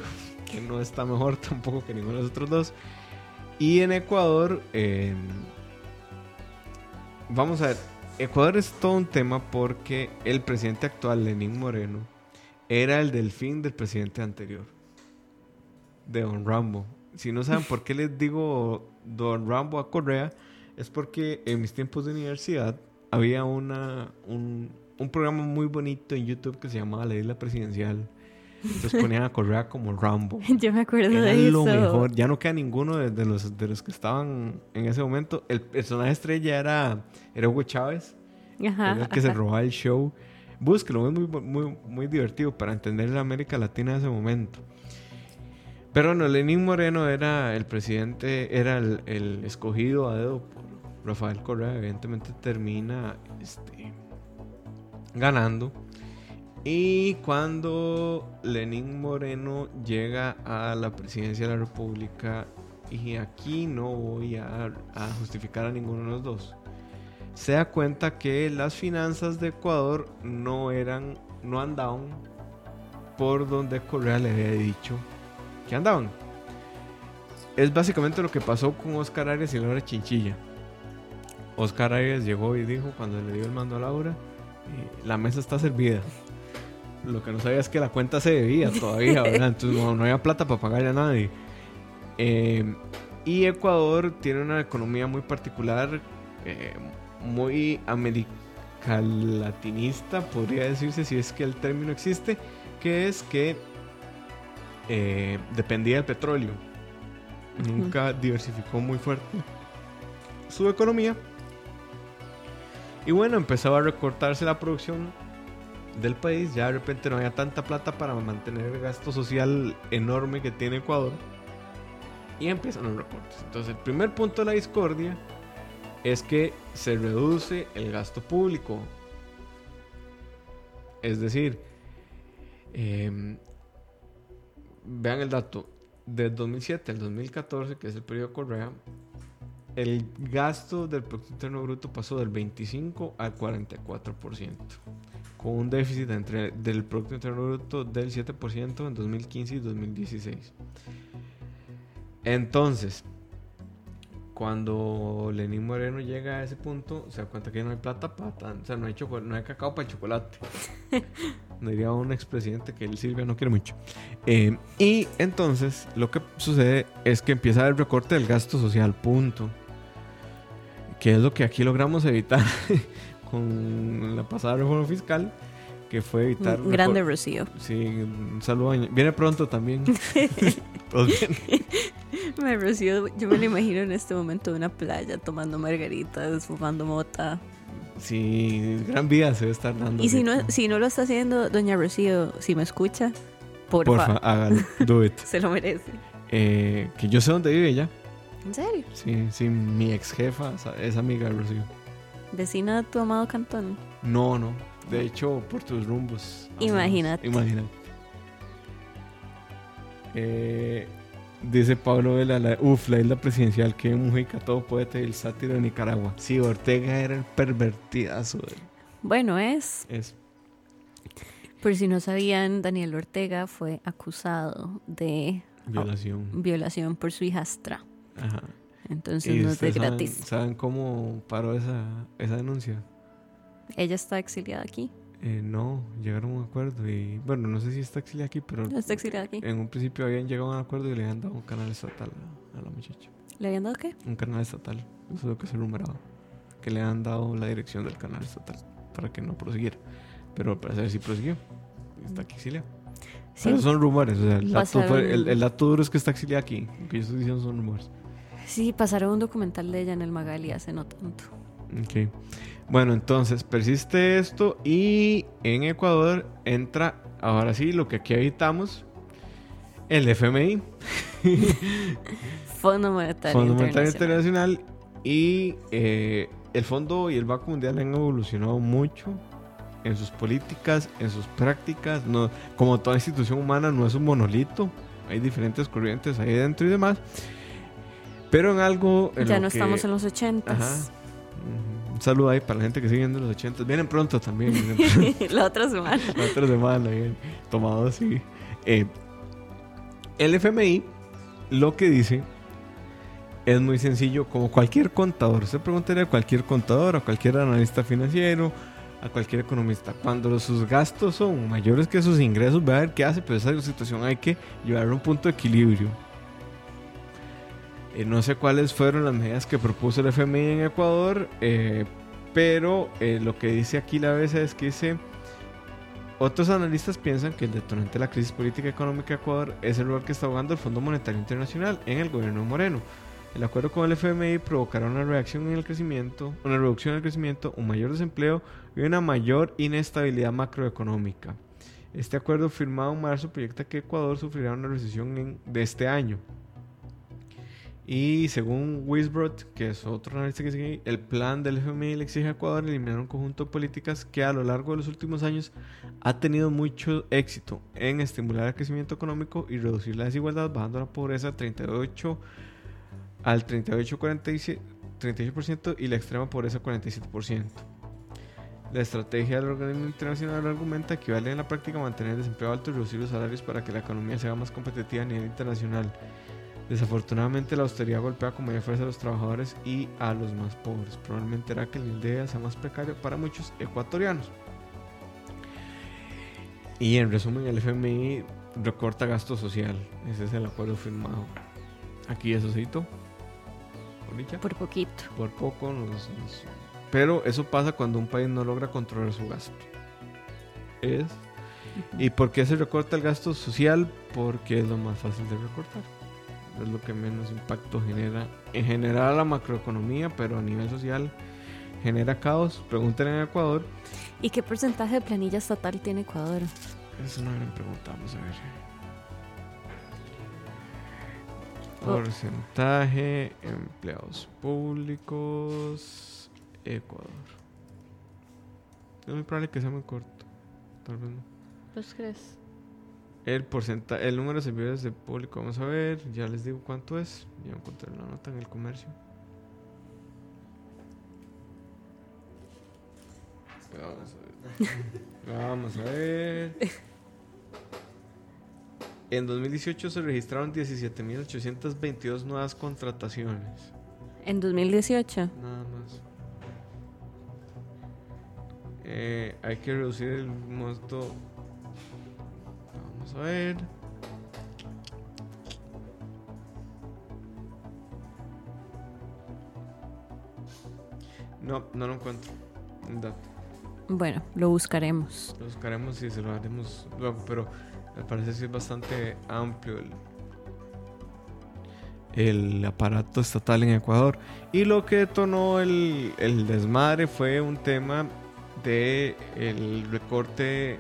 que no está mejor tampoco que ninguno de los otros dos. Y en Ecuador, em, vamos a ver, Ecuador es todo un tema porque el presidente actual, Lenín Moreno, era el delfín del presidente anterior, de Don Rambo. Si no saben por qué les digo Don Rambo a Correa, es porque en mis tiempos de universidad había una, un, un programa muy bonito en YouTube que se llamaba La Isla Presidencial, Entonces ponían a Correa como Rambo. Yo me acuerdo Era de lo eso. mejor. Ya no queda ninguno de, de los, de los que estaban en ese momento. El personaje estrella era, era Hugo Chávez. Ajá, era el que se robaba el show. Búsquelo, es muy, muy, muy divertido para entender la América Latina de ese momento. Pero no, Lenín Moreno era el presidente, era el, el escogido a dedo por Rafael Correa. Evidentemente termina este, ganando. Y cuando Lenín Moreno llega a la presidencia de la República, y aquí no voy a, justificar a ninguno de los dos, se da cuenta que las finanzas de Ecuador no eran, no andaban por donde Correa le había dicho que andaban. Es básicamente lo que pasó con Oscar Arias y Laura Chinchilla. Oscar Arias llegó y dijo cuando le dio el mando a Laura, eh, la mesa está servida. Lo que no sabía es que la cuenta se debía todavía, ¿verdad? Entonces no, no había plata para pagarle a nadie. Eh, y Ecuador tiene una economía muy particular, eh, muy americalatinista, podría decirse, si es que el término existe, que es que eh, dependía del petróleo. Nunca diversificó muy fuerte su economía. Y bueno, empezaba a recortarse la producción del país. Ya de repente no había tanta plata para mantener el gasto social enorme que tiene Ecuador. Y empiezan los recortes. Entonces, el primer punto de la discordia es que se reduce el gasto público. Es decir, em, vean el dato. Del 2007 al 2014, que es el periodo Correa, el gasto del Producto Interno Bruto pasó del 25 al 44%, con un déficit entre, del Producto Interno Bruto del 7% en 2015 y 2016. Entonces, cuando Lenín Moreno llega a ese punto, se da cuenta que no hay plata para tan, o sea, no hay, no hay cacao para el chocolate. Diría un expresidente que él Silvia no quiere mucho. Eh, y entonces lo que sucede es que empieza el recorte del gasto social, punto. Que es lo que aquí logramos evitar con la pasada reforma fiscal, que fue evitar... Un Grande Rocío. Sí, un saludo. Viene pronto también. Me Rocío, yo me lo imagino en este momento en una playa tomando margaritas, fumando mota. Sí, gran vida se debe estar dando. Y si no, si no lo está haciendo, doña Rocío, si me escucha, porfa, Porfa, hágalo. Do it. se lo merece. Eh, que yo sé dónde vive ella. ¿En serio? Sí, sí, mi ex jefa es amiga de Rocío. Vecina de tu amado cantón. No, no. De hecho, por tus rumbos. Imagínate. Imagínate. Eh, dice Pablo Vela, la, uf, la isla presidencial, que Mujica, todo poeta y el sátiro de Nicaragua. Sí, Ortega era el pervertidazo. de- Bueno, es, Es, por si no sabían, Daniel Ortega fue acusado de violación. violación por su hijastra. Ajá. Entonces ¿Y no es de ustedes saben, gratis. saben cómo paró esa, esa denuncia? Ella está exiliada aquí. Eh, no, llegaron a un acuerdo y bueno, no sé si está exiliada aquí, pero No está exiliada aquí. en un principio habían llegado a un acuerdo y le habían dado un canal estatal a, a la muchacha. ¿Le habían dado qué? Un canal estatal, eso es lo que se rumoraba. Que le han dado la dirección del canal estatal para que no prosiguiera. Pero al parecer sí prosiguió. Está aquí exiliada. Sí, Pero son rumores, o sea, el dato, el, el dato duro es que está exiliada aquí. Lo que yo estoy diciendo son rumores. Sí, pasaron un documental de ella en el Magali hace no tanto. Ok. Bueno, entonces persiste esto y en Ecuador entra, ahora sí, lo que aquí habitamos, el FMI, Fondo Monetario Fondo Monetario Internacional. Internacional, y eh, el Fondo y el Banco Mundial han evolucionado mucho en sus políticas, en sus prácticas. No, como toda institución humana no es un monolito, hay diferentes corrientes ahí dentro y demás. Pero en algo... en Ya no que- estamos en los ochentas. Ajá. Ujú. Un saludo ahí para la gente que sigue viendo los 80. Vienen pronto también. vienen pronto. La otra semana. la otra semana, bien. Tomado así. Eh, el FMI lo que dice es muy sencillo, como cualquier contador. Se preguntaría a cualquier contador, a cualquier analista financiero, a cualquier economista. Cuando sus gastos son mayores que sus ingresos, va a ver qué hace, pero esa situación hay que llevar a un punto de equilibrio. Eh, no sé cuáles fueron las medidas que propuso el FMI en Ecuador, eh, pero eh, lo que dice aquí la vez es que dice Otros analistas piensan que el detonante de la crisis política económica de Ecuador es el rol que está jugando el Fondo Monetario Internacional en el gobierno de Moreno. El acuerdo con el FMI provocará una reacción en el crecimiento, una reducción en el crecimiento, un mayor desempleo y una mayor inestabilidad macroeconómica. Este acuerdo firmado en marzo proyecta que Ecuador sufrirá una recesión de este año. Y según Wisbrot, que es otro analista que sigue, el plan del FMI le exige a Ecuador eliminar un conjunto de políticas que a lo largo de los últimos años ha tenido mucho éxito en estimular el crecimiento económico y reducir la desigualdad, bajando la pobreza 38 al 38,47% y la extrema pobreza 47%. La estrategia del organismo internacional argumenta que vale en la práctica mantener el desempleo alto y reducir los salarios para que la economía sea más competitiva a nivel internacional. Desafortunadamente la austeridad golpea con mayor fuerza a los trabajadores y a los más pobres. Probablemente hará que el INDEA sea más precario para muchos ecuatorianos. Y en resumen, el FMI recorta gasto social. Ese es el acuerdo firmado. Aquí eso cito. Por poquito. Por poco. Pero eso pasa cuando un país no logra controlar su gasto. Es. ¿Y por qué se recorta el gasto social? Porque es lo más fácil de recortar. Es lo que menos impacto genera en general a la macroeconomía, pero a nivel social genera caos. Pregúntenle en Ecuador. ¿Y qué porcentaje de planilla estatal tiene Ecuador? Es una gran pregunta, vamos a ver. Oh. Porcentaje, empleados públicos, Ecuador. Es muy probable que sea muy corto. Tal vez no. ¿Los crees? El porcentaje, el número de servidores de público, vamos a ver, ya les digo cuánto es. Ya encontré la nota en el comercio. Vamos a ver. Vamos a ver. En 2018 se registraron 17.822 nuevas contrataciones. En 2018. Nada más. Eh, hay que reducir el monto. A ver. No, no lo encuentro. El dato. Bueno, lo buscaremos. Lo buscaremos y se lo haremos luego, pero me parece que es bastante amplio el, el aparato estatal en Ecuador. Y lo que detonó el, el desmadre fue un tema de el recorte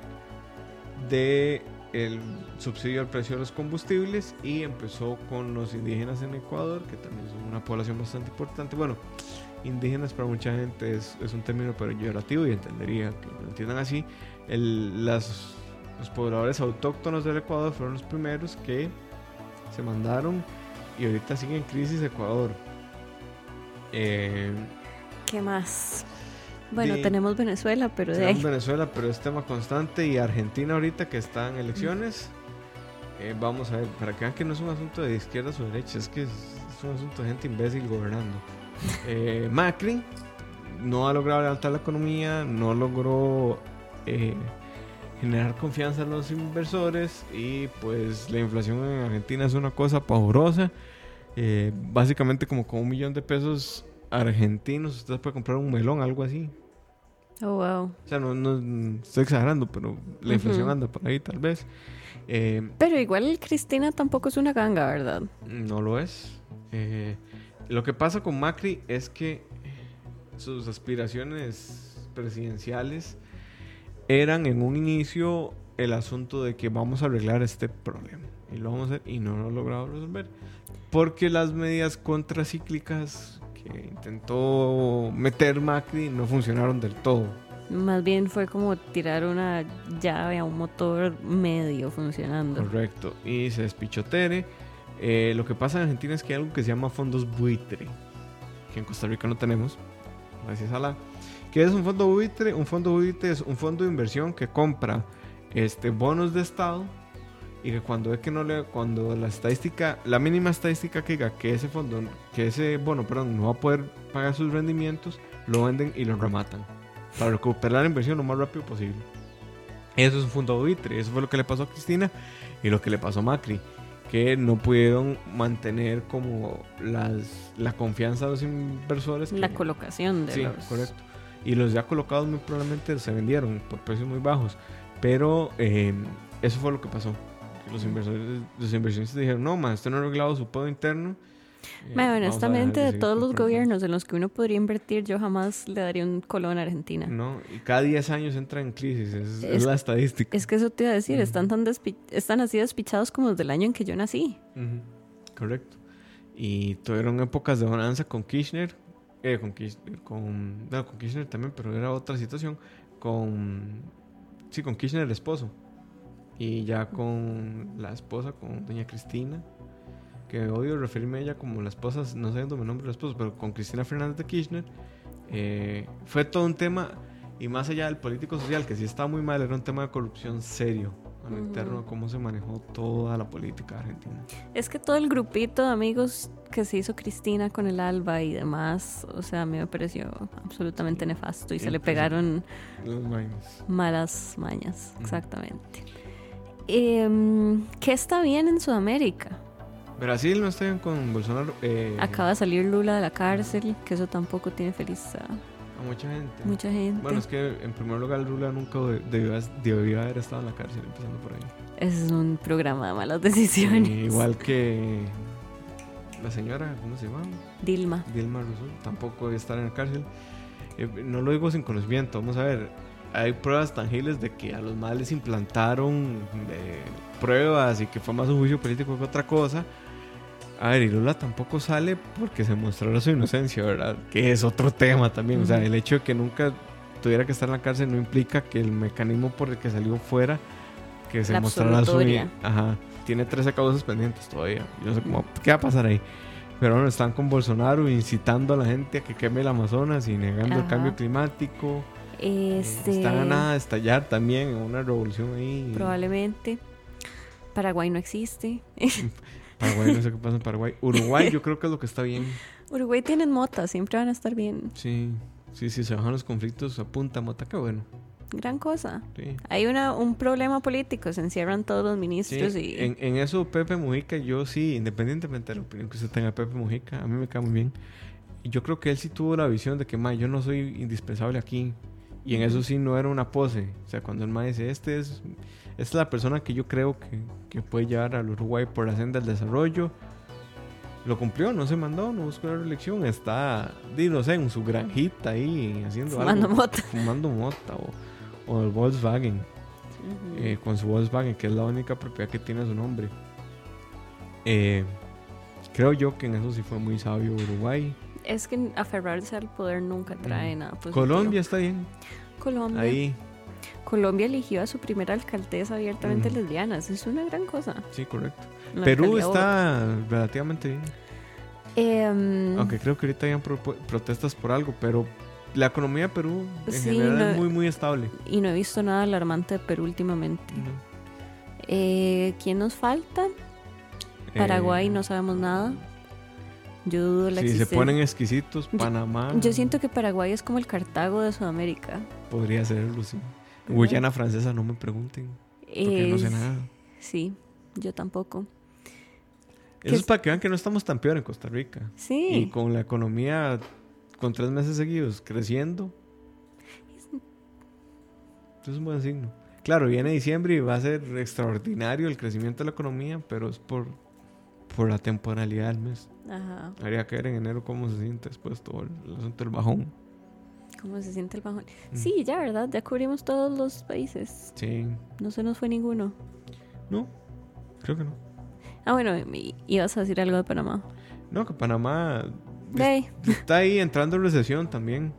de el subsidio al precio de los combustibles y empezó con los indígenas en Ecuador, que también son una población bastante importante. Bueno, indígenas para mucha gente es, un término peyorativo y entendería que lo entiendan así. El, las, los pobladores autóctonos del Ecuador fueron los primeros que se mandaron y ahorita sigue en crisis Ecuador. Eh, ¿Qué más? Bueno, De- tenemos Venezuela, pero tenemos. Venezuela, pero es tema constante y Argentina ahorita que está en elecciones. Eh, vamos a ver, para que vean que no es un asunto de izquierdas o derechas, es que es, es un asunto de gente imbécil gobernando. Eh, Macri no ha logrado levantar la economía, no logró eh, generar confianza en los inversores y pues la inflación en Argentina es una cosa pavorosa. Eh, básicamente como con un millón de pesos argentinos usted puede comprar un melón, algo así. Oh, wow. O sea, no, no estoy exagerando, pero la inflación anda por ahí tal vez. Eh, Pero igual Cristina tampoco es una ganga, ¿verdad? no lo es. Eh, lo que pasa con Macri es que sus aspiraciones presidenciales eran en un inicio el asunto de que vamos a arreglar este problema. Y lo vamos a hacer y no lo ha logrado resolver. Porque las medidas contracíclicas que intentó meter Macri no funcionaron del todo. Más bien fue como tirar una llave a un motor medio funcionando. Correcto. Y se despichotere. Eh, lo que pasa en Argentina es que hay algo que se llama fondos buitre, que en Costa Rica no tenemos, gracias a la. ¿Qué es un fondo buitre? Un fondo buitre es un fondo de inversión que compra este, bonos de Estado y que cuando ve que no le, cuando la estadística, la mínima estadística que diga que ese fondo, que ese bono, perdón, no va a poder pagar sus rendimientos, lo venden y lo rematan para recuperar la inversión lo más rápido posible. Eso es un fondo buitre, eso fue lo que le pasó a Cristina y lo que le pasó a Macri, que no pudieron mantener como las, la confianza de los inversores. La colocación de Sí, los... correcto. Y los ya colocados muy probablemente se vendieron por precios muy bajos. Pero eh, eso fue lo que pasó. Los, inversores, los inversionistas dijeron, no, ma, usted no ha arreglado su pedo interno. eh, honestamente, de seguir todos los comprando". gobiernos en los que uno podría invertir, yo jamás le daría un colón a Argentina. No, y cada 10 años entra en crisis, es, es Es- la estadística. Es que eso te iba a decir, están, tan están así despichados como desde el año en que yo nací. Ujú, Correcto. Y tuvieron épocas de bonanza con Kirchner, eh, con, Kirchner con, no, con Kirchner también, pero era otra situación, con, sí, con Kirchner el esposo, y ya con la esposa, con doña Cristina, que odio referirme a ella como la esposa, no sé dónde me nombre la esposa, pero con Cristina Fernández de Kirchner, eh, fue todo un tema, y más allá del político social, que sí estaba muy mal, era un tema de corrupción serio, a lo Ujú. interno, cómo se manejó toda la política argentina. Es que todo el grupito de amigos que se hizo Cristina con el Alba y demás, o sea, a mí me pareció absolutamente nefasto y se le pegaron malas mañas, exactamente. Em, ¿Qué está bien en Sudamérica? Brasil no está bien con Bolsonaro. eh, Acaba de salir Lula de la cárcel, que eso tampoco tiene feliz a A mucha gente. mucha gente. Bueno, es que en primer lugar Lula nunca de- debió, debió haber estado en la cárcel, empezando por ahí. Es un programa de malas decisiones. Eh, igual que la señora, ¿cómo se llama? Dilma. Dilma Rousseff, tampoco debe estar en la cárcel. Eh, no lo digo sin conocimiento, vamos a ver. Hay pruebas tangibles de que a los males implantaron eh, pruebas y que fue más un juicio político que otra cosa. A ver, y Lula tampoco sale porque se mostrara su inocencia, ¿verdad? Que es otro tema también. O sea, el hecho de que nunca tuviera que estar en la cárcel no implica que el mecanismo por el que salió fuera que se La mostrara su... Ajá. Tiene 13 causas pendientes todavía. Yo no sé cómo... ¿Qué va a pasar ahí? Pero bueno, están con Bolsonaro incitando a la gente a que queme el Amazonas y negando el cambio climático. Este, Están a nada de estallar también en una revolución ahí. probablemente. Paraguay no existe. Paraguay, no sé qué pasa en Paraguay. Uruguay, yo creo que es lo que está bien. Uruguay tienen mota, siempre van a estar bien. Sí, sí, sí, se bajan los conflictos, apunta mota, qué bueno. Gran cosa. Sí. Hay una, un problema político, se encierran todos los Sí, ministros y... en, en eso Pepe Mujica, yo sí, independientemente de la opinión que usted tenga Pepe Mujica, a mí me cae muy bien. Yo creo que él sí tuvo la visión de que, ma, yo no soy indispensable aquí. Y en eso sí no era una pose. O sea, cuando el ma dice, este es, esta es la persona que yo creo que, que puede llevar al Uruguay por la senda del desarrollo. Lo cumplió, no se mandó, no buscó la reelección. Está, no sé, en su granjita ahí haciendo Fumando algo. mota. Fumando mota. O, o el Volkswagen eh, con su Volkswagen, que es la única propiedad que tiene su nombre. Eh, creo yo que en eso sí fue muy sabio Uruguay. Es que aferrarse al poder nunca trae nada positivo. Colombia está bien. Colombia. Ahí, Colombia eligió a su primera alcaldesa abiertamente Ujú. lesbiana. Eso es una gran cosa. sí, correcto. La Perú está relativamente bien. Em, Aunque creo que ahorita hayan pro- protestas por algo, pero la economía de Perú en Sí, general no- es muy, muy estable. Y no he visto nada alarmante de Perú últimamente. Eh, ¿Quién nos falta? Paraguay, Eh, no sabemos nada. Yo dudo la Si se existencia. ponen exquisitos, Yo- Panamá. Yo siento que Paraguay es como el Cartago de Sudamérica. Podría serlo, sí. Guyana francesa, no me pregunten. Porque no sé Es- nada. Sí, yo tampoco. Eso es es- para que vean que no estamos tan peor en Costa Rica. Y Sí, con la economía con tres meses seguidos creciendo. Eso es un buen signo. Claro, viene diciembre y va a ser extraordinario el crecimiento de la economía, pero es por, por la temporalidad del mes. Ajá. Habría que ver en enero cómo se siente después todo el, el asunto del bajón. ¿Cómo se siente el bajón? Mm. Sí, ya, ¿verdad? Ya cubrimos todos los países. Sí. No se nos fue ninguno. No, creo que no. Ah, bueno, ibas a decir algo de Panamá. No, que Panamá Hey, está ahí entrando en recesión también.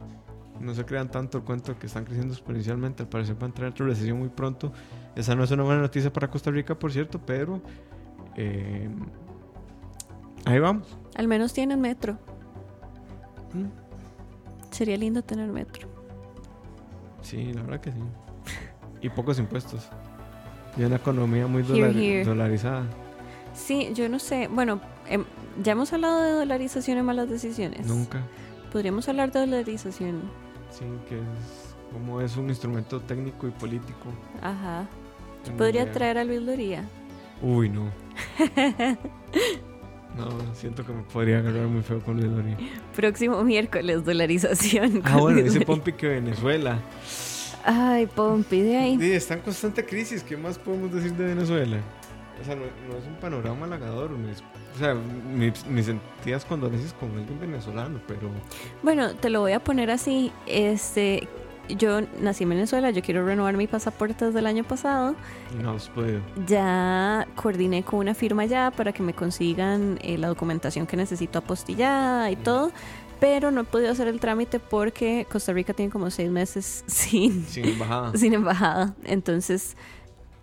No se crean tanto el cuento que están creciendo exponencialmente. Al parecer va a entrar en recesión muy pronto. Esa no es una buena noticia para Costa Rica, por cierto, pero eh, ahí vamos. al menos tienen metro. Mm. Sería lindo tener metro. Sí, la verdad que sí. Y pocos impuestos. Y una economía muy Here, dolar- here. dolarizada. Sí, yo no sé. Bueno, em, ya hemos hablado de dolarización en malas decisiones. Nunca. Podríamos hablar de dolarización. Sí, que es como es un instrumento técnico y político. Ajá. Podría idea. traer a Luis Loría. Uy, no. No, siento que me podría agarrar muy feo con Luis Doria. Próximo miércoles, dolarización. Ah, bueno, Luis dice. Pompi que Venezuela. Ay, Pompi, de ahí. Sí, está en constante crisis. ¿Qué más podemos decir de Venezuela? O sea, no, no es un panorama halagador. mis- o sea, mis, mis sentidas condolencias con alguien venezolano, pero Bueno, te lo voy a poner así. Este, yo nací en Venezuela, yo quiero renovar mi pasaporte desde el año pasado. no has podido. Ya coordiné con una firma ya para que me consigan eh, la documentación que necesito apostillada y todo. Pero no he podido hacer el trámite porque Costa Rica tiene como seis meses sin, Sin embajada. sin embajada. Entonces,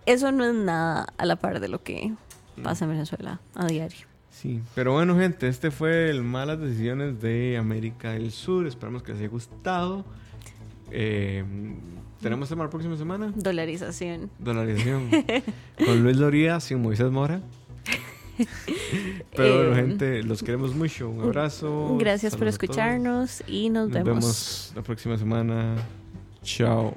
eso no es nada a la par de lo que pasa en Venezuela a diario. Sí, pero bueno, gente, este fue el Malas Decisiones de América del Sur. Esperamos que les haya gustado. Eh, ¿Tenemos tema la próxima semana? Dolarización. Dolarización. Con Luis Loría, sin Moisés Mora. Pero bueno, Eh, gente, los queremos mucho. Un abrazo. Gracias por escucharnos y nos, Nos vemos la próxima semana. Chao.